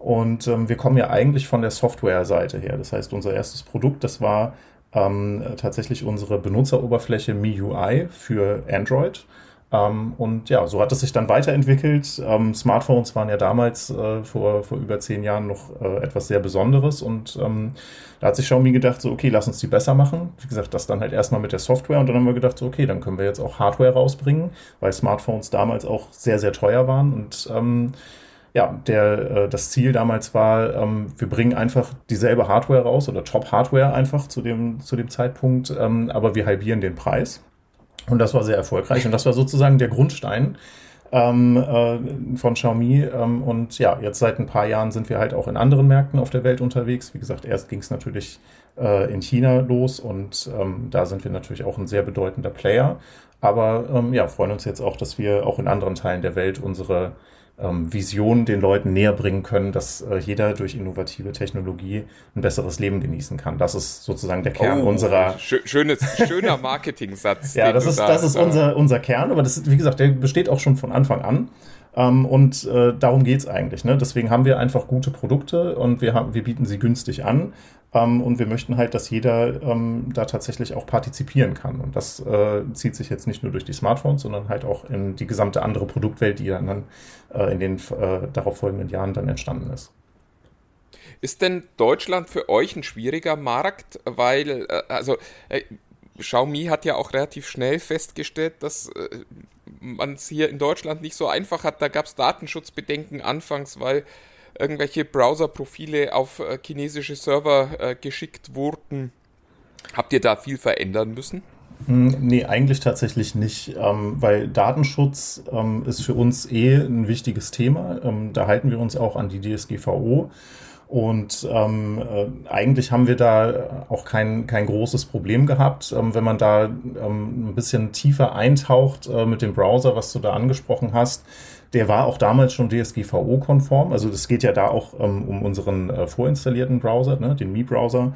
Und ähm, wir kommen ja eigentlich von der Software-Seite her. Das heißt, unser erstes Produkt, das war ähm, tatsächlich unsere Benutzeroberfläche MIUI für Android. Ähm, und ja, so hat es sich dann weiterentwickelt. Ähm, Smartphones waren ja damals äh, vor, vor über zehn Jahren noch äh, etwas sehr Besonderes und ähm, da hat sich Xiaomi gedacht, so okay, lass uns die besser machen. Wie gesagt, das dann halt erstmal mit der Software und dann haben wir gedacht, so okay, dann können wir jetzt auch Hardware rausbringen, weil Smartphones damals auch sehr, sehr teuer waren und ähm, ja, der, äh, das Ziel damals war, ähm, wir bringen einfach dieselbe Hardware raus oder Top-Hardware einfach zu dem, zu dem Zeitpunkt, ähm, aber wir halbieren den Preis. Und das war sehr erfolgreich. Und das war sozusagen der Grundstein ähm, äh, von Xiaomi. Ähm, und ja, jetzt seit ein paar Jahren sind wir halt auch in anderen Märkten auf der Welt unterwegs. Wie gesagt, erst ging es natürlich äh, in China los und ähm, da sind wir natürlich auch ein sehr bedeutender Player. Aber ähm, ja, freuen uns jetzt auch, dass wir auch in anderen Teilen der Welt unsere ähm, Vision den Leuten näher bringen können, dass äh, jeder durch innovative Technologie ein besseres Leben genießen kann. Das ist sozusagen der Kern oh, unserer. Schönes, schöner Marketing-Satz. ja, das ist, das ist unser, unser Kern, aber das ist, wie gesagt, der besteht auch schon von Anfang an. Ähm, und äh, darum geht's eigentlich. Ne? Deswegen haben wir einfach gute Produkte und wir, haben, wir bieten sie günstig an. Ähm, und wir möchten halt, dass jeder ähm, da tatsächlich auch partizipieren kann. Und das äh, zieht sich jetzt nicht nur durch die Smartphones, sondern halt auch in die gesamte andere Produktwelt, die dann äh, in den äh, darauf folgenden Jahren dann entstanden ist. Ist denn Deutschland für euch ein schwieriger Markt? Weil, äh, also, äh, Xiaomi hat ja auch relativ schnell festgestellt, dass äh, man es hier in Deutschland nicht so einfach hat. Da gab es Datenschutzbedenken anfangs, weil irgendwelche Browser-Profile auf äh, chinesische Server äh, geschickt wurden. Habt ihr da viel verändern müssen? Hm, nee, eigentlich tatsächlich nicht, ähm, weil Datenschutz ähm, ist für uns eh ein wichtiges Thema. Ähm, da halten wir uns auch an die DSGVO. Und ähm, äh, eigentlich haben wir da auch kein, kein großes Problem gehabt. Ähm, wenn man da ähm, ein bisschen tiefer eintaucht äh, mit dem Browser, was du da angesprochen hast, der war auch damals schon DSGVO-konform. Also das geht ja da auch ähm, um unseren äh, vorinstallierten Browser, ne, den Mi-Browser.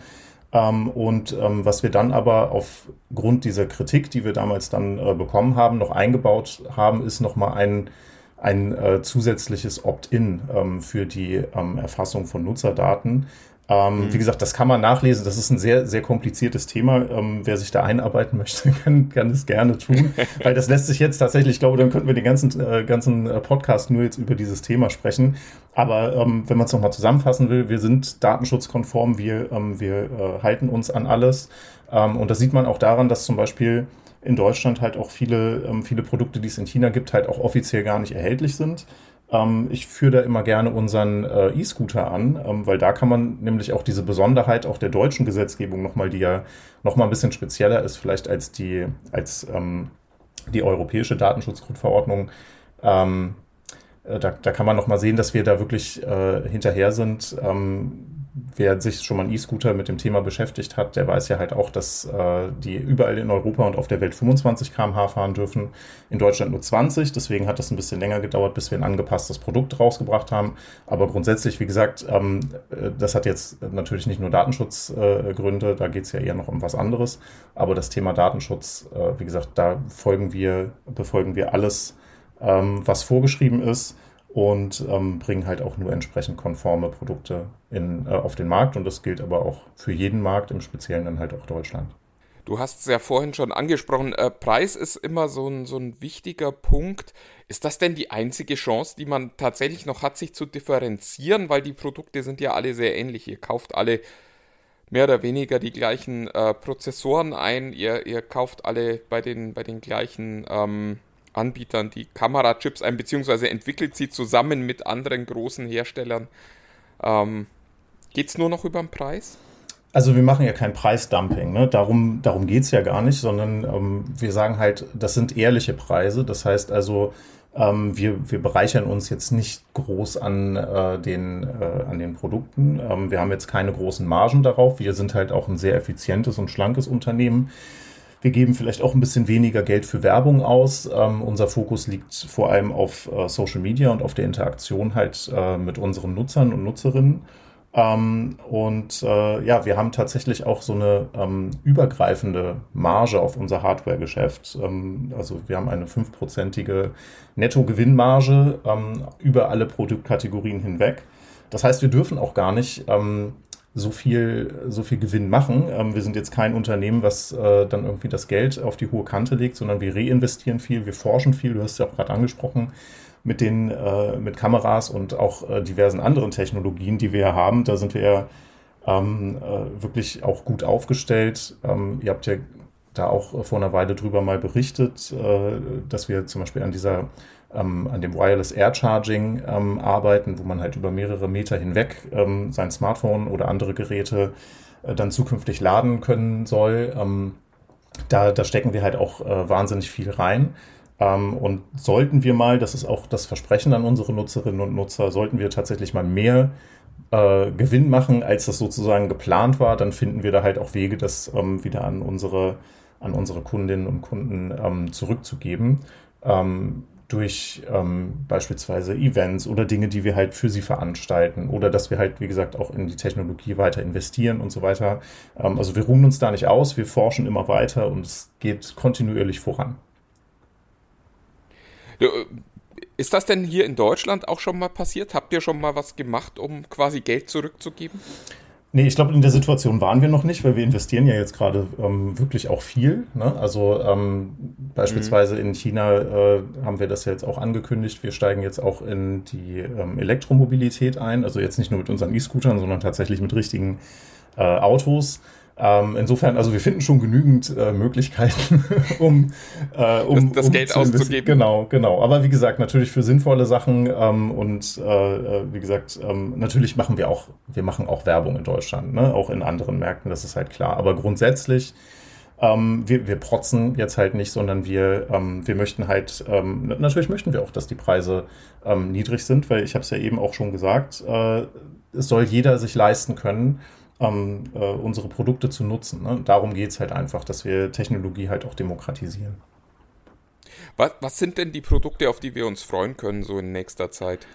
Ähm, und ähm, was wir dann aber aufgrund dieser Kritik, die wir damals dann äh, bekommen haben, noch eingebaut haben, ist nochmal ein, ein äh, zusätzliches Opt-in ähm, für die ähm, Erfassung von Nutzerdaten. Ähm, mhm. Wie gesagt, das kann man nachlesen. Das ist ein sehr, sehr kompliziertes Thema. Ähm, wer sich da einarbeiten möchte, kann, kann es gerne tun. Weil das lässt sich jetzt tatsächlich, ich glaube, dann könnten wir den ganzen, äh, ganzen äh, Podcast nur jetzt über dieses Thema sprechen. Aber ähm, wenn man es nochmal zusammenfassen will, wir sind datenschutzkonform, wir, ähm, wir äh, halten uns an alles. Ähm, und das sieht man auch daran, dass zum Beispiel in Deutschland halt auch viele, ähm, viele Produkte, die es in China gibt, halt auch offiziell gar nicht erhältlich sind. Ähm, ich führe da immer gerne unseren äh, E-Scooter an, ähm, weil da kann man nämlich auch diese Besonderheit auch der deutschen Gesetzgebung nochmal, die ja nochmal ein bisschen spezieller ist, vielleicht als die, als ähm, die europäische Datenschutzgrundverordnung, ähm, äh, da, da kann man nochmal sehen, dass wir da wirklich äh, hinterher sind. Wer sich schon mal ein E-Scooter mit dem Thema beschäftigt hat, der weiß ja halt auch, dass äh, die überall in Europa und auf der Welt 25 km/h fahren dürfen, in Deutschland nur 20. Deswegen hat das ein bisschen länger gedauert, bis wir ein angepasstes Produkt rausgebracht haben. Aber grundsätzlich, wie gesagt, ähm, äh, das hat jetzt natürlich nicht nur Datenschutzgründe, äh, da geht es ja eher noch um was anderes. Aber das Thema Datenschutz, äh, wie gesagt, da folgen wir, befolgen wir alles, ähm, was vorgeschrieben ist und ähm, bringen halt auch nur entsprechend konforme Produkte in, äh, auf den Markt. Und das gilt aber auch für jeden Markt, im Speziellen dann halt auch Deutschland. Du hast es ja vorhin schon angesprochen, äh, Preis ist immer so ein, so ein wichtiger Punkt. Ist das denn die einzige Chance, die man tatsächlich noch hat, sich zu differenzieren? Weil die Produkte sind ja alle sehr ähnlich. Ihr kauft alle mehr oder weniger die gleichen äh, Prozessoren ein, ihr, ihr kauft alle bei den, bei den gleichen ähm, Anbietern die Kamerachips ein, beziehungsweise entwickelt sie zusammen mit anderen großen Herstellern. Ähm, Geht es nur noch über den Preis? Also wir machen ja kein Preisdumping, ne? darum, darum geht es ja gar nicht, sondern ähm, wir sagen halt, das sind ehrliche Preise. Das heißt also, ähm, wir, wir bereichern uns jetzt nicht groß an, äh, den, äh, an den Produkten. Ähm, wir haben jetzt keine großen Margen darauf. Wir sind halt auch ein sehr effizientes und schlankes Unternehmen. Wir geben vielleicht auch ein bisschen weniger Geld für Werbung aus. Ähm, unser Fokus liegt vor allem auf äh, Social Media und auf der Interaktion halt äh, mit unseren Nutzern und Nutzerinnen. Ähm, und äh, ja, wir haben tatsächlich auch so eine ähm, übergreifende Marge auf unser Hardware-Geschäft. Ähm, also wir haben eine fünfprozentige Nettogewinnmarge ähm, über alle Produktkategorien hinweg. Das heißt, wir dürfen auch gar nicht ähm, so viel, so viel Gewinn machen. Ähm, wir sind jetzt kein Unternehmen, was äh, dann irgendwie das Geld auf die hohe Kante legt, sondern wir reinvestieren viel, wir forschen viel. Du hast ja auch gerade angesprochen mit den äh, mit Kameras und auch äh, diversen anderen Technologien, die wir haben. Da sind wir ja ähm, äh, wirklich auch gut aufgestellt. Ähm, ihr habt ja da auch vor einer Weile drüber mal berichtet, äh, dass wir zum Beispiel an dieser ähm, an dem Wireless Air Charging ähm, arbeiten, wo man halt über mehrere Meter hinweg ähm, sein Smartphone oder andere Geräte äh, dann zukünftig laden können soll. Ähm, da, da stecken wir halt auch äh, wahnsinnig viel rein. Ähm, und sollten wir mal, das ist auch das Versprechen an unsere Nutzerinnen und Nutzer, sollten wir tatsächlich mal mehr äh, Gewinn machen, als das sozusagen geplant war, dann finden wir da halt auch Wege, das ähm, wieder an unsere, an unsere Kundinnen und Kunden zurückzugeben. Ähm, durch ähm, beispielsweise Events oder Dinge, die wir halt für sie veranstalten oder dass wir halt, wie gesagt, auch in die Technologie weiter investieren und so weiter. Ähm, also wir ruhen uns da nicht aus, wir forschen immer weiter und es geht kontinuierlich voran. Äh, ist das denn hier in Deutschland auch schon mal passiert? Habt ihr schon mal was gemacht, um quasi Geld zurückzugeben? Nee, ich glaube, in der Situation waren wir noch nicht, weil wir investieren ja jetzt gerade ähm, wirklich auch viel. Ne? Also ähm, beispielsweise mhm. in China äh, haben wir das ja jetzt auch angekündigt. Wir steigen jetzt auch in die ähm, Elektromobilität ein. Also jetzt nicht nur mit unseren E-Scootern, sondern tatsächlich mit richtigen äh, Autos. Ähm, insofern, also wir finden schon genügend äh, Möglichkeiten, um, äh, um das, das um Geld auszugeben. Genau, genau. Aber wie gesagt, natürlich für sinnvolle Sachen ähm, und äh, äh, wie gesagt, ähm, natürlich machen wir auch, wir machen auch Werbung in Deutschland, ne? auch in anderen Märkten, das ist halt klar. Aber grundsätzlich ähm, wir, wir protzen jetzt halt nicht, sondern wir, ähm, wir möchten halt, ähm, natürlich möchten wir auch, dass die Preise ähm, niedrig sind, weil ich habe es ja eben auch schon gesagt, äh, es soll jeder sich leisten können, ähm, äh, unsere Produkte zu nutzen. Ne? Darum geht es halt einfach, dass wir Technologie halt auch demokratisieren. Was, was sind denn die Produkte, auf die wir uns freuen können, so in nächster Zeit?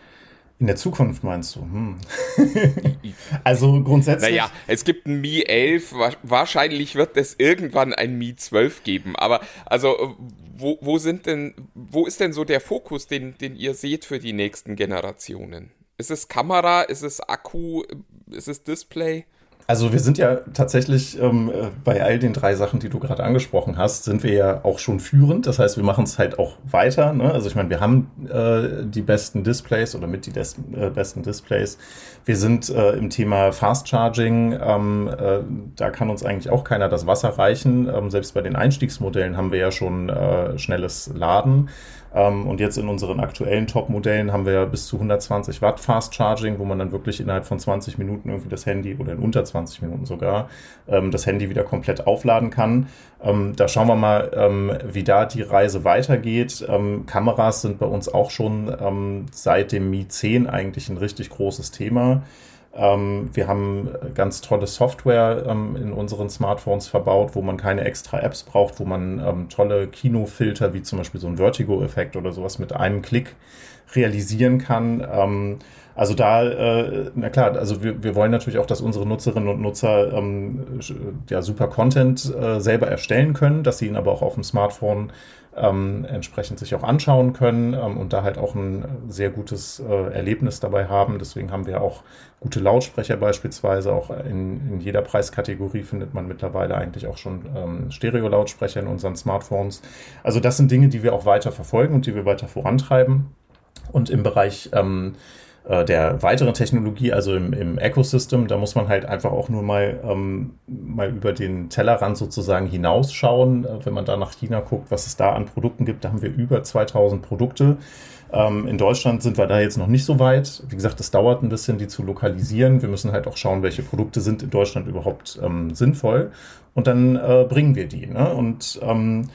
In der Zukunft meinst du? Hm. also grundsätzlich. Naja, es gibt ein Mi 11, wahrscheinlich wird es irgendwann ein Mi 12 geben. Aber also, wo, wo sind denn, wo ist denn so der Fokus, den, den ihr seht für die nächsten Generationen? Ist es Kamera? Ist es Akku? Ist es Display? Also wir sind ja tatsächlich ähm, äh, bei all den drei Sachen, die du gerade angesprochen hast, sind wir ja auch schon führend. Das heißt, wir machen es halt auch weiter. Ne? Also ich meine, wir haben äh, die besten Displays oder mit die des, äh, besten Displays. Wir sind äh, im Thema Fast Charging. Ähm, äh, da kann uns eigentlich auch keiner das Wasser reichen. Ähm, selbst bei den Einstiegsmodellen haben wir ja schon äh, schnelles Laden. Ähm, und jetzt in unseren aktuellen Top-Modellen haben wir bis zu 120 Watt Fast Charging, wo man dann wirklich innerhalb von 20 Minuten irgendwie das Handy oder in unter 20 Minuten sogar ähm, das Handy wieder komplett aufladen kann. Ähm, da schauen wir mal, wie da die Reise weitergeht. Kameras sind bei uns auch schon seit dem Mi 10 eigentlich ein richtig großes Thema. Ähm, wir haben ganz tolle Software ähm, in unseren Smartphones verbaut, wo man keine extra Apps braucht, wo man ähm, tolle Kinofilter wie zum Beispiel so ein Vertigo-Effekt oder sowas mit einem Klick realisieren kann. Also da, äh, na klar, also wir, wir wollen natürlich auch, dass unsere Nutzerinnen und Nutzer ja super Content äh, selber erstellen können, dass sie ihn aber auch auf dem Smartphone ähm, entsprechend sich auch anschauen können ähm, und da halt auch ein sehr gutes äh, Erlebnis dabei haben. Deswegen haben wir auch gute Lautsprecher beispielsweise. Auch in, in jeder Preiskategorie findet man mittlerweile eigentlich auch schon ähm, Stereo-Lautsprecher in unseren Smartphones. Also das sind Dinge, die wir auch weiter verfolgen und die wir weiter vorantreiben. Und im Bereich ähm, äh, der weiteren Technologie, also im, im Ecosystem, da muss man halt einfach auch nur mal, ähm, mal über den Tellerrand sozusagen hinausschauen. Äh, wenn man da nach China guckt, was es da an Produkten gibt, da haben wir über 2000 Produkte. Ähm, in Deutschland sind wir da jetzt noch nicht so weit. Wie gesagt, das dauert ein bisschen, die zu lokalisieren. Wir müssen halt auch schauen, welche Produkte sind in Deutschland überhaupt ähm, sinnvoll. Und dann äh, bringen wir die. Ne? Und ähm,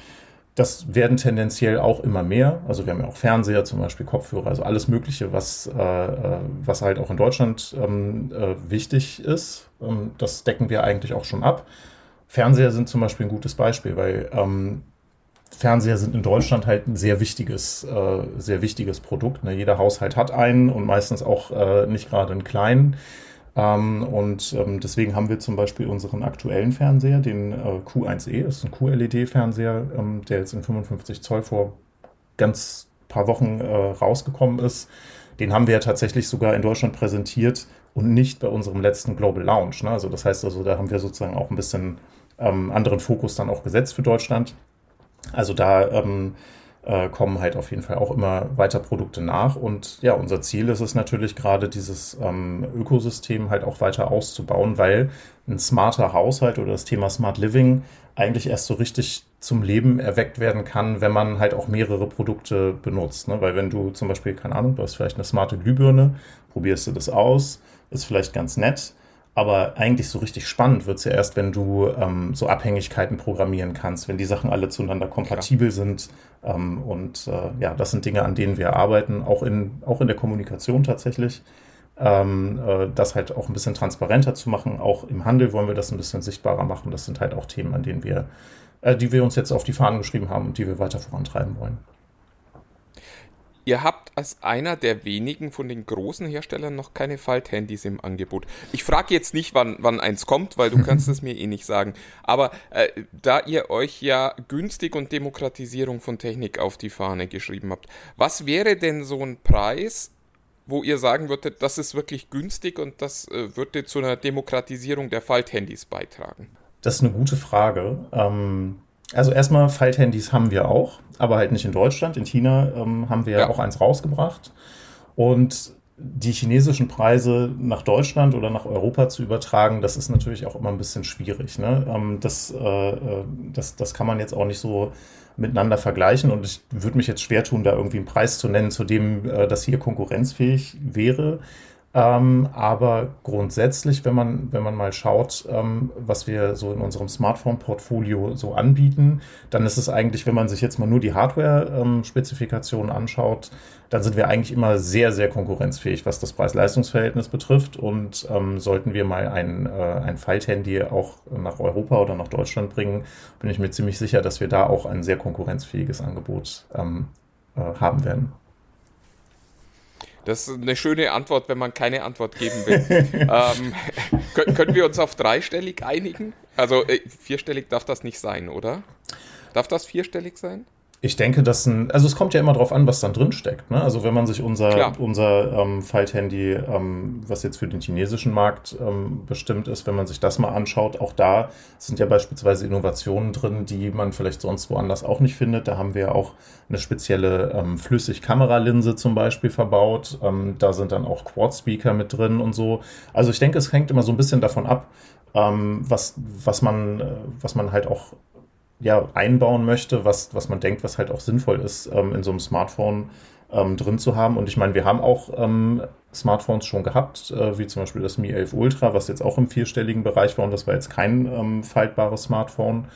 das werden tendenziell auch immer mehr. Also wir haben ja auch Fernseher, zum Beispiel Kopfhörer, also alles Mögliche, was, äh, äh, was halt auch in Deutschland ähm, äh, wichtig ist. Ähm, das decken wir eigentlich auch schon ab. Fernseher sind zum Beispiel ein gutes Beispiel, weil ähm, Fernseher sind in Deutschland halt ein sehr wichtiges, äh, sehr wichtiges Produkt. Ne? Jeder Haushalt hat einen und meistens auch äh, nicht gerade einen kleinen. Ähm, und ähm, deswegen haben wir zum Beispiel unseren aktuellen Fernseher, den äh, Q1E, das ist ein QLED-Fernseher, ähm, der jetzt in 55 Zoll vor ganz paar Wochen äh, rausgekommen ist. Den haben wir ja tatsächlich sogar in Deutschland präsentiert und nicht bei unserem letzten Global Launch. Ne? Also das heißt also, da haben wir sozusagen auch ein bisschen ähm, anderen Fokus dann auch gesetzt für Deutschland. Also da ähm, äh, kommen halt auf jeden Fall auch immer weiter Produkte nach. Und ja, unser Ziel ist es natürlich gerade, dieses ähm, Ökosystem halt auch weiter auszubauen, weil ein smarter Haushalt oder das Thema Smart Living eigentlich erst so richtig zum Leben erweckt werden kann, wenn man halt auch mehrere Produkte benutzt. Ne? Weil wenn du zum Beispiel, keine Ahnung, du hast vielleicht eine smarte Glühbirne, probierst du das aus, ist vielleicht ganz nett, aber eigentlich so richtig spannend wird es ja erst, wenn du ähm, so Abhängigkeiten programmieren kannst, wenn die Sachen alle zueinander kompatibel Klar. sind. Ähm, und äh, ja, das sind Dinge, an denen wir arbeiten, auch in, auch in der Kommunikation tatsächlich. Ähm, äh, das halt auch ein bisschen transparenter zu machen. Auch im Handel wollen wir das ein bisschen sichtbarer machen. Das sind halt auch Themen, an denen wir, äh, die wir uns jetzt auf die Fahnen geschrieben haben und die wir weiter vorantreiben wollen. Ihr habt als einer der wenigen von den großen Herstellern noch keine Falthandys im Angebot. Ich frage jetzt nicht, wann, wann eins kommt, weil du kannst es mir eh nicht sagen. Aber äh, da ihr euch ja günstig und Demokratisierung von Technik auf die Fahne geschrieben habt, was wäre denn so ein Preis, wo ihr sagen würdet, das ist wirklich günstig und das äh, würde zu einer Demokratisierung der Falthandys beitragen? Das ist eine gute Frage. Ähm also erstmal, Falthandys haben wir auch, aber halt nicht in Deutschland. In China ähm, haben wir ja. auch eins rausgebracht. Und die chinesischen Preise nach Deutschland oder nach Europa zu übertragen, das ist natürlich auch immer ein bisschen schwierig. Ne? Ähm, das, äh, äh, das, das kann man jetzt auch nicht so miteinander vergleichen und ich würde mich jetzt schwer tun, da irgendwie einen Preis zu nennen, zu dem äh, das hier konkurrenzfähig wäre. Ähm, aber grundsätzlich, wenn man, wenn man mal schaut, ähm, was wir so in unserem Smartphone-Portfolio so anbieten, dann ist es eigentlich, wenn man sich jetzt mal nur die Hardware-Spezifikationen ähm, anschaut, dann sind wir eigentlich immer sehr, sehr konkurrenzfähig, was das Preis-Leistungs-Verhältnis betrifft. Und ähm, sollten wir mal ein, äh, ein Falthandy auch nach Europa oder nach Deutschland bringen, bin ich mir ziemlich sicher, dass wir da auch ein sehr konkurrenzfähiges Angebot ähm, äh, haben werden. Das ist eine schöne Antwort, wenn man keine Antwort geben will. ähm, können wir uns auf dreistellig einigen? Also äh, vierstellig darf das nicht sein, oder? Darf das vierstellig sein? Ich denke, dass ein, also es kommt ja immer darauf an, was dann drin steckt. Ne? Also wenn man sich unser, Klar. unser ähm, Falthandy, ähm, was jetzt für den chinesischen Markt ähm, bestimmt ist, wenn man sich das mal anschaut, auch da sind ja beispielsweise Innovationen drin, die man vielleicht sonst woanders auch nicht findet. Da haben wir auch eine spezielle ähm, Flüssigkameralinse zum Beispiel verbaut. Ähm, da sind dann auch Quad-Speaker mit drin und so. Also ich denke, es hängt immer so ein bisschen davon ab, ähm, was, was, man, äh, was man halt auch ja, einbauen möchte, was, was man denkt, was halt auch sinnvoll ist, ähm, in so einem Smartphone ähm, drin zu haben. Und ich meine, wir haben auch ähm, Smartphones schon gehabt, äh, wie zum Beispiel das Mi 11 Ultra, was jetzt auch im vierstelligen Bereich war und das war jetzt kein faltbares Smartphone.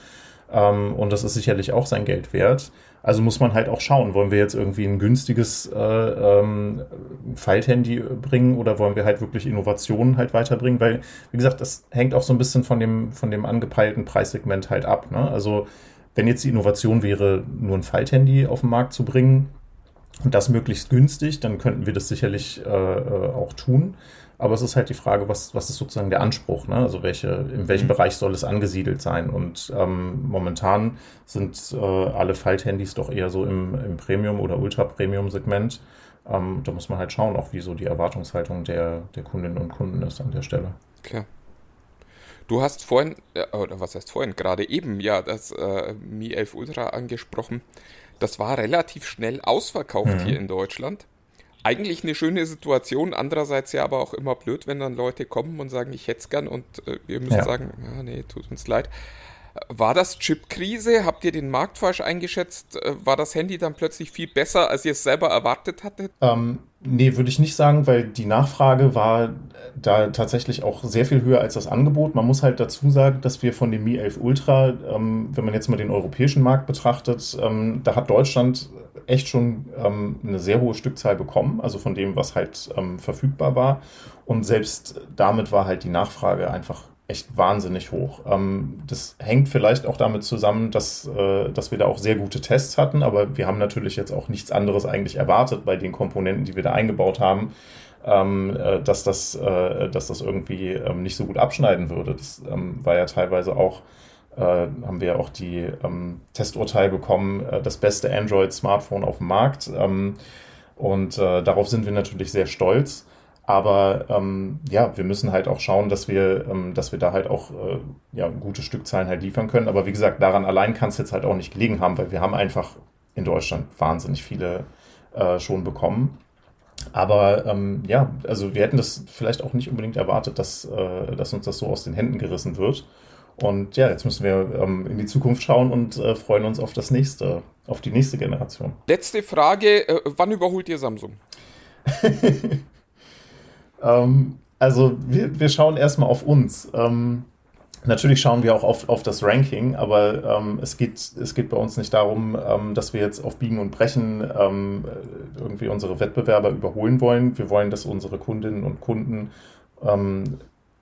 Und das ist sicherlich auch sein Geld wert. Also muss man halt auch schauen, wollen wir jetzt irgendwie ein günstiges äh, ähm, Falthandy bringen oder wollen wir halt wirklich Innovationen halt weiterbringen? Weil, wie gesagt, das hängt auch so ein bisschen von dem, von dem angepeilten Preissegment halt ab. Ne? Also wenn jetzt die Innovation wäre, nur ein Falthandy auf den Markt zu bringen und das möglichst günstig, dann könnten wir das sicherlich äh, äh auch tun. Aber es ist halt die Frage, was, was ist sozusagen der Anspruch? Ne? Also welche, in welchem mhm. Bereich soll es angesiedelt sein? Und ähm, momentan sind äh, alle Falthandys doch eher so im, im Premium- oder Ultra-Premium-Segment. Ähm, da muss man halt schauen, auch wie so die Erwartungshaltung der, der Kundinnen und Kunden ist an der Stelle. Klar. Du hast vorhin, oder was heißt vorhin, gerade eben ja das äh, Mi 11 Ultra angesprochen. Das war relativ schnell ausverkauft mhm. hier in Deutschland eigentlich eine schöne Situation, andererseits ja aber auch immer blöd, wenn dann Leute kommen und sagen, ich hätte es gern und äh, ihr müsst ja. sagen, ja, nee, tut uns leid. War das Chip-Krise? Habt ihr den Markt falsch eingeschätzt? Äh, war das Handy dann plötzlich viel besser, als ihr es selber erwartet hattet? Ähm, nee, würde ich nicht sagen, weil die Nachfrage war da tatsächlich auch sehr viel höher als das Angebot. Man muss halt dazu sagen, dass wir von dem Mi 11 Ultra, ähm, wenn man jetzt mal den europäischen Markt betrachtet, ähm, da hat Deutschland echt schon ähm, eine sehr hohe Stückzahl bekommen, also von dem, was halt ähm, verfügbar war. Und selbst damit war halt die Nachfrage einfach echt wahnsinnig hoch. Ähm, das hängt vielleicht auch damit zusammen, dass, äh, dass wir da auch sehr gute Tests hatten, aber wir haben natürlich jetzt auch nichts anderes eigentlich erwartet bei den Komponenten, die wir da eingebaut haben, ähm, äh, dass, das, äh, dass das irgendwie ähm, nicht so gut abschneiden würde. Das ähm, war ja teilweise auch äh, haben wir auch die ähm, Testurteil bekommen, äh, das beste Android-Smartphone auf dem Markt. Ähm, und äh, darauf sind wir natürlich sehr stolz. Aber ähm, ja, wir müssen halt auch schauen, dass wir, ähm, dass wir da halt auch äh, ja, gute Stückzahlen halt liefern können. Aber wie gesagt, daran allein kann es jetzt halt auch nicht gelegen haben, weil wir haben einfach in Deutschland wahnsinnig viele äh, schon bekommen. Aber ähm, ja, also wir hätten das vielleicht auch nicht unbedingt erwartet, dass, äh, dass uns das so aus den Händen gerissen wird. Und ja, jetzt müssen wir ähm, in die Zukunft schauen und äh, freuen uns auf das nächste, auf die nächste Generation. Letzte Frage: äh, Wann überholt ihr Samsung? ähm, also, wir, wir schauen erstmal auf uns. Ähm, natürlich schauen wir auch auf, auf das Ranking, aber ähm, es, geht, es geht bei uns nicht darum, ähm, dass wir jetzt auf Biegen und Brechen ähm, irgendwie unsere Wettbewerber überholen wollen. Wir wollen, dass unsere Kundinnen und Kunden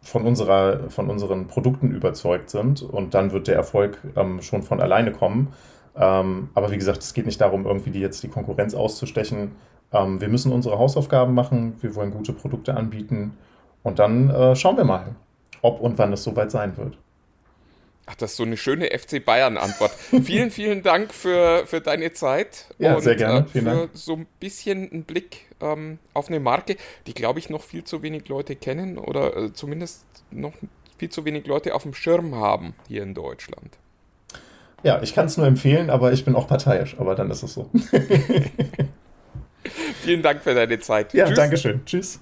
von, unserer, von unseren Produkten überzeugt sind und dann wird der Erfolg ähm, schon von alleine kommen. Ähm, aber wie gesagt, es geht nicht darum, irgendwie die jetzt die Konkurrenz auszustechen. Ähm, wir müssen unsere Hausaufgaben machen, wir wollen gute Produkte anbieten und dann äh, schauen wir mal, ob und wann es soweit sein wird. Ach, das ist so eine schöne FC Bayern-Antwort. vielen, vielen Dank für, für deine Zeit. Ja, und, sehr gerne. Äh, vielen für Dank. so ein bisschen einen Blick ähm, auf eine Marke, die, glaube ich, noch viel zu wenig Leute kennen oder äh, zumindest noch viel zu wenig Leute auf dem Schirm haben hier in Deutschland. Ja, ich kann es nur empfehlen, aber ich bin auch parteiisch, aber dann ist es so. vielen Dank für deine Zeit. Ja, Tschüss. Dankeschön. Tschüss.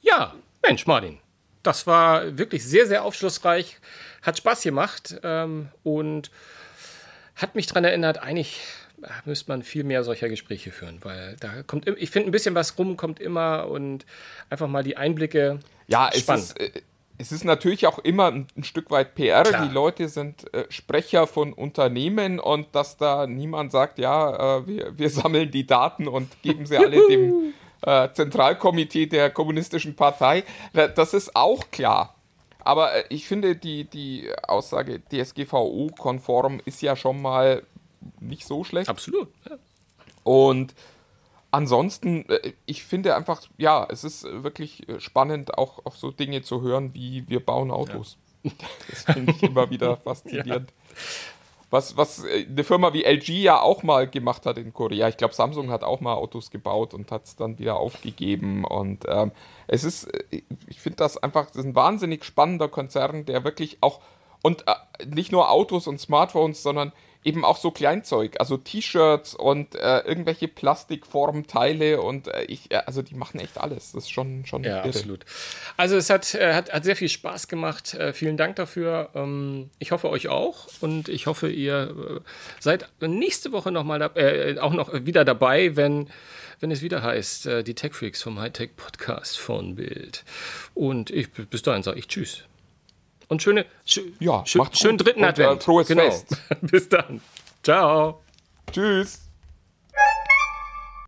Ja, Mensch, Martin. Das war wirklich sehr, sehr aufschlussreich hat Spaß gemacht ähm, und hat mich daran erinnert, eigentlich äh, müsste man viel mehr solcher Gespräche führen, weil da kommt, ich finde, ein bisschen was rum kommt immer und einfach mal die Einblicke. Ja, es ist, äh, es ist natürlich auch immer ein, ein Stück weit PR. Klar. Die Leute sind äh, Sprecher von Unternehmen und dass da niemand sagt, ja, äh, wir, wir sammeln die Daten und geben sie alle dem äh, Zentralkomitee der Kommunistischen Partei, das ist auch klar. Aber äh, ich finde, die, die Aussage DSGVO-konform ist ja schon mal nicht so schlecht. Absolut. Ja. Und ansonsten, äh, ich finde einfach, ja, es ist wirklich spannend, auch, auch so Dinge zu hören, wie wir bauen Autos. Ja. Das finde ich immer wieder faszinierend. Ja. was, was äh, eine Firma wie LG ja auch mal gemacht hat in Korea. Ich glaube, Samsung hat auch mal Autos gebaut und hat es dann wieder aufgegeben. Und ähm, es ist, äh, ich finde das einfach, das ist ein wahnsinnig spannender Konzern, der wirklich auch, und äh, nicht nur Autos und Smartphones, sondern eben auch so Kleinzeug, also T-Shirts und äh, irgendwelche Plastikformteile und äh, ich, äh, also die machen echt alles. Das ist schon, schon Ja, irre. absolut. Also es hat, äh, hat, hat sehr viel Spaß gemacht. Äh, vielen Dank dafür. Ähm, ich hoffe euch auch und ich hoffe, ihr äh, seid nächste Woche noch mal da, auch noch wieder dabei, wenn wenn es wieder heißt, die Tech Freaks vom Hightech Podcast von Bild. Und ich, bis dahin sage ich Tschüss. Und schöne, schö, Ja, schö, schönen gut dritten und, äh, Advent. frohes genau. Fest. bis dann. Ciao. Tschüss.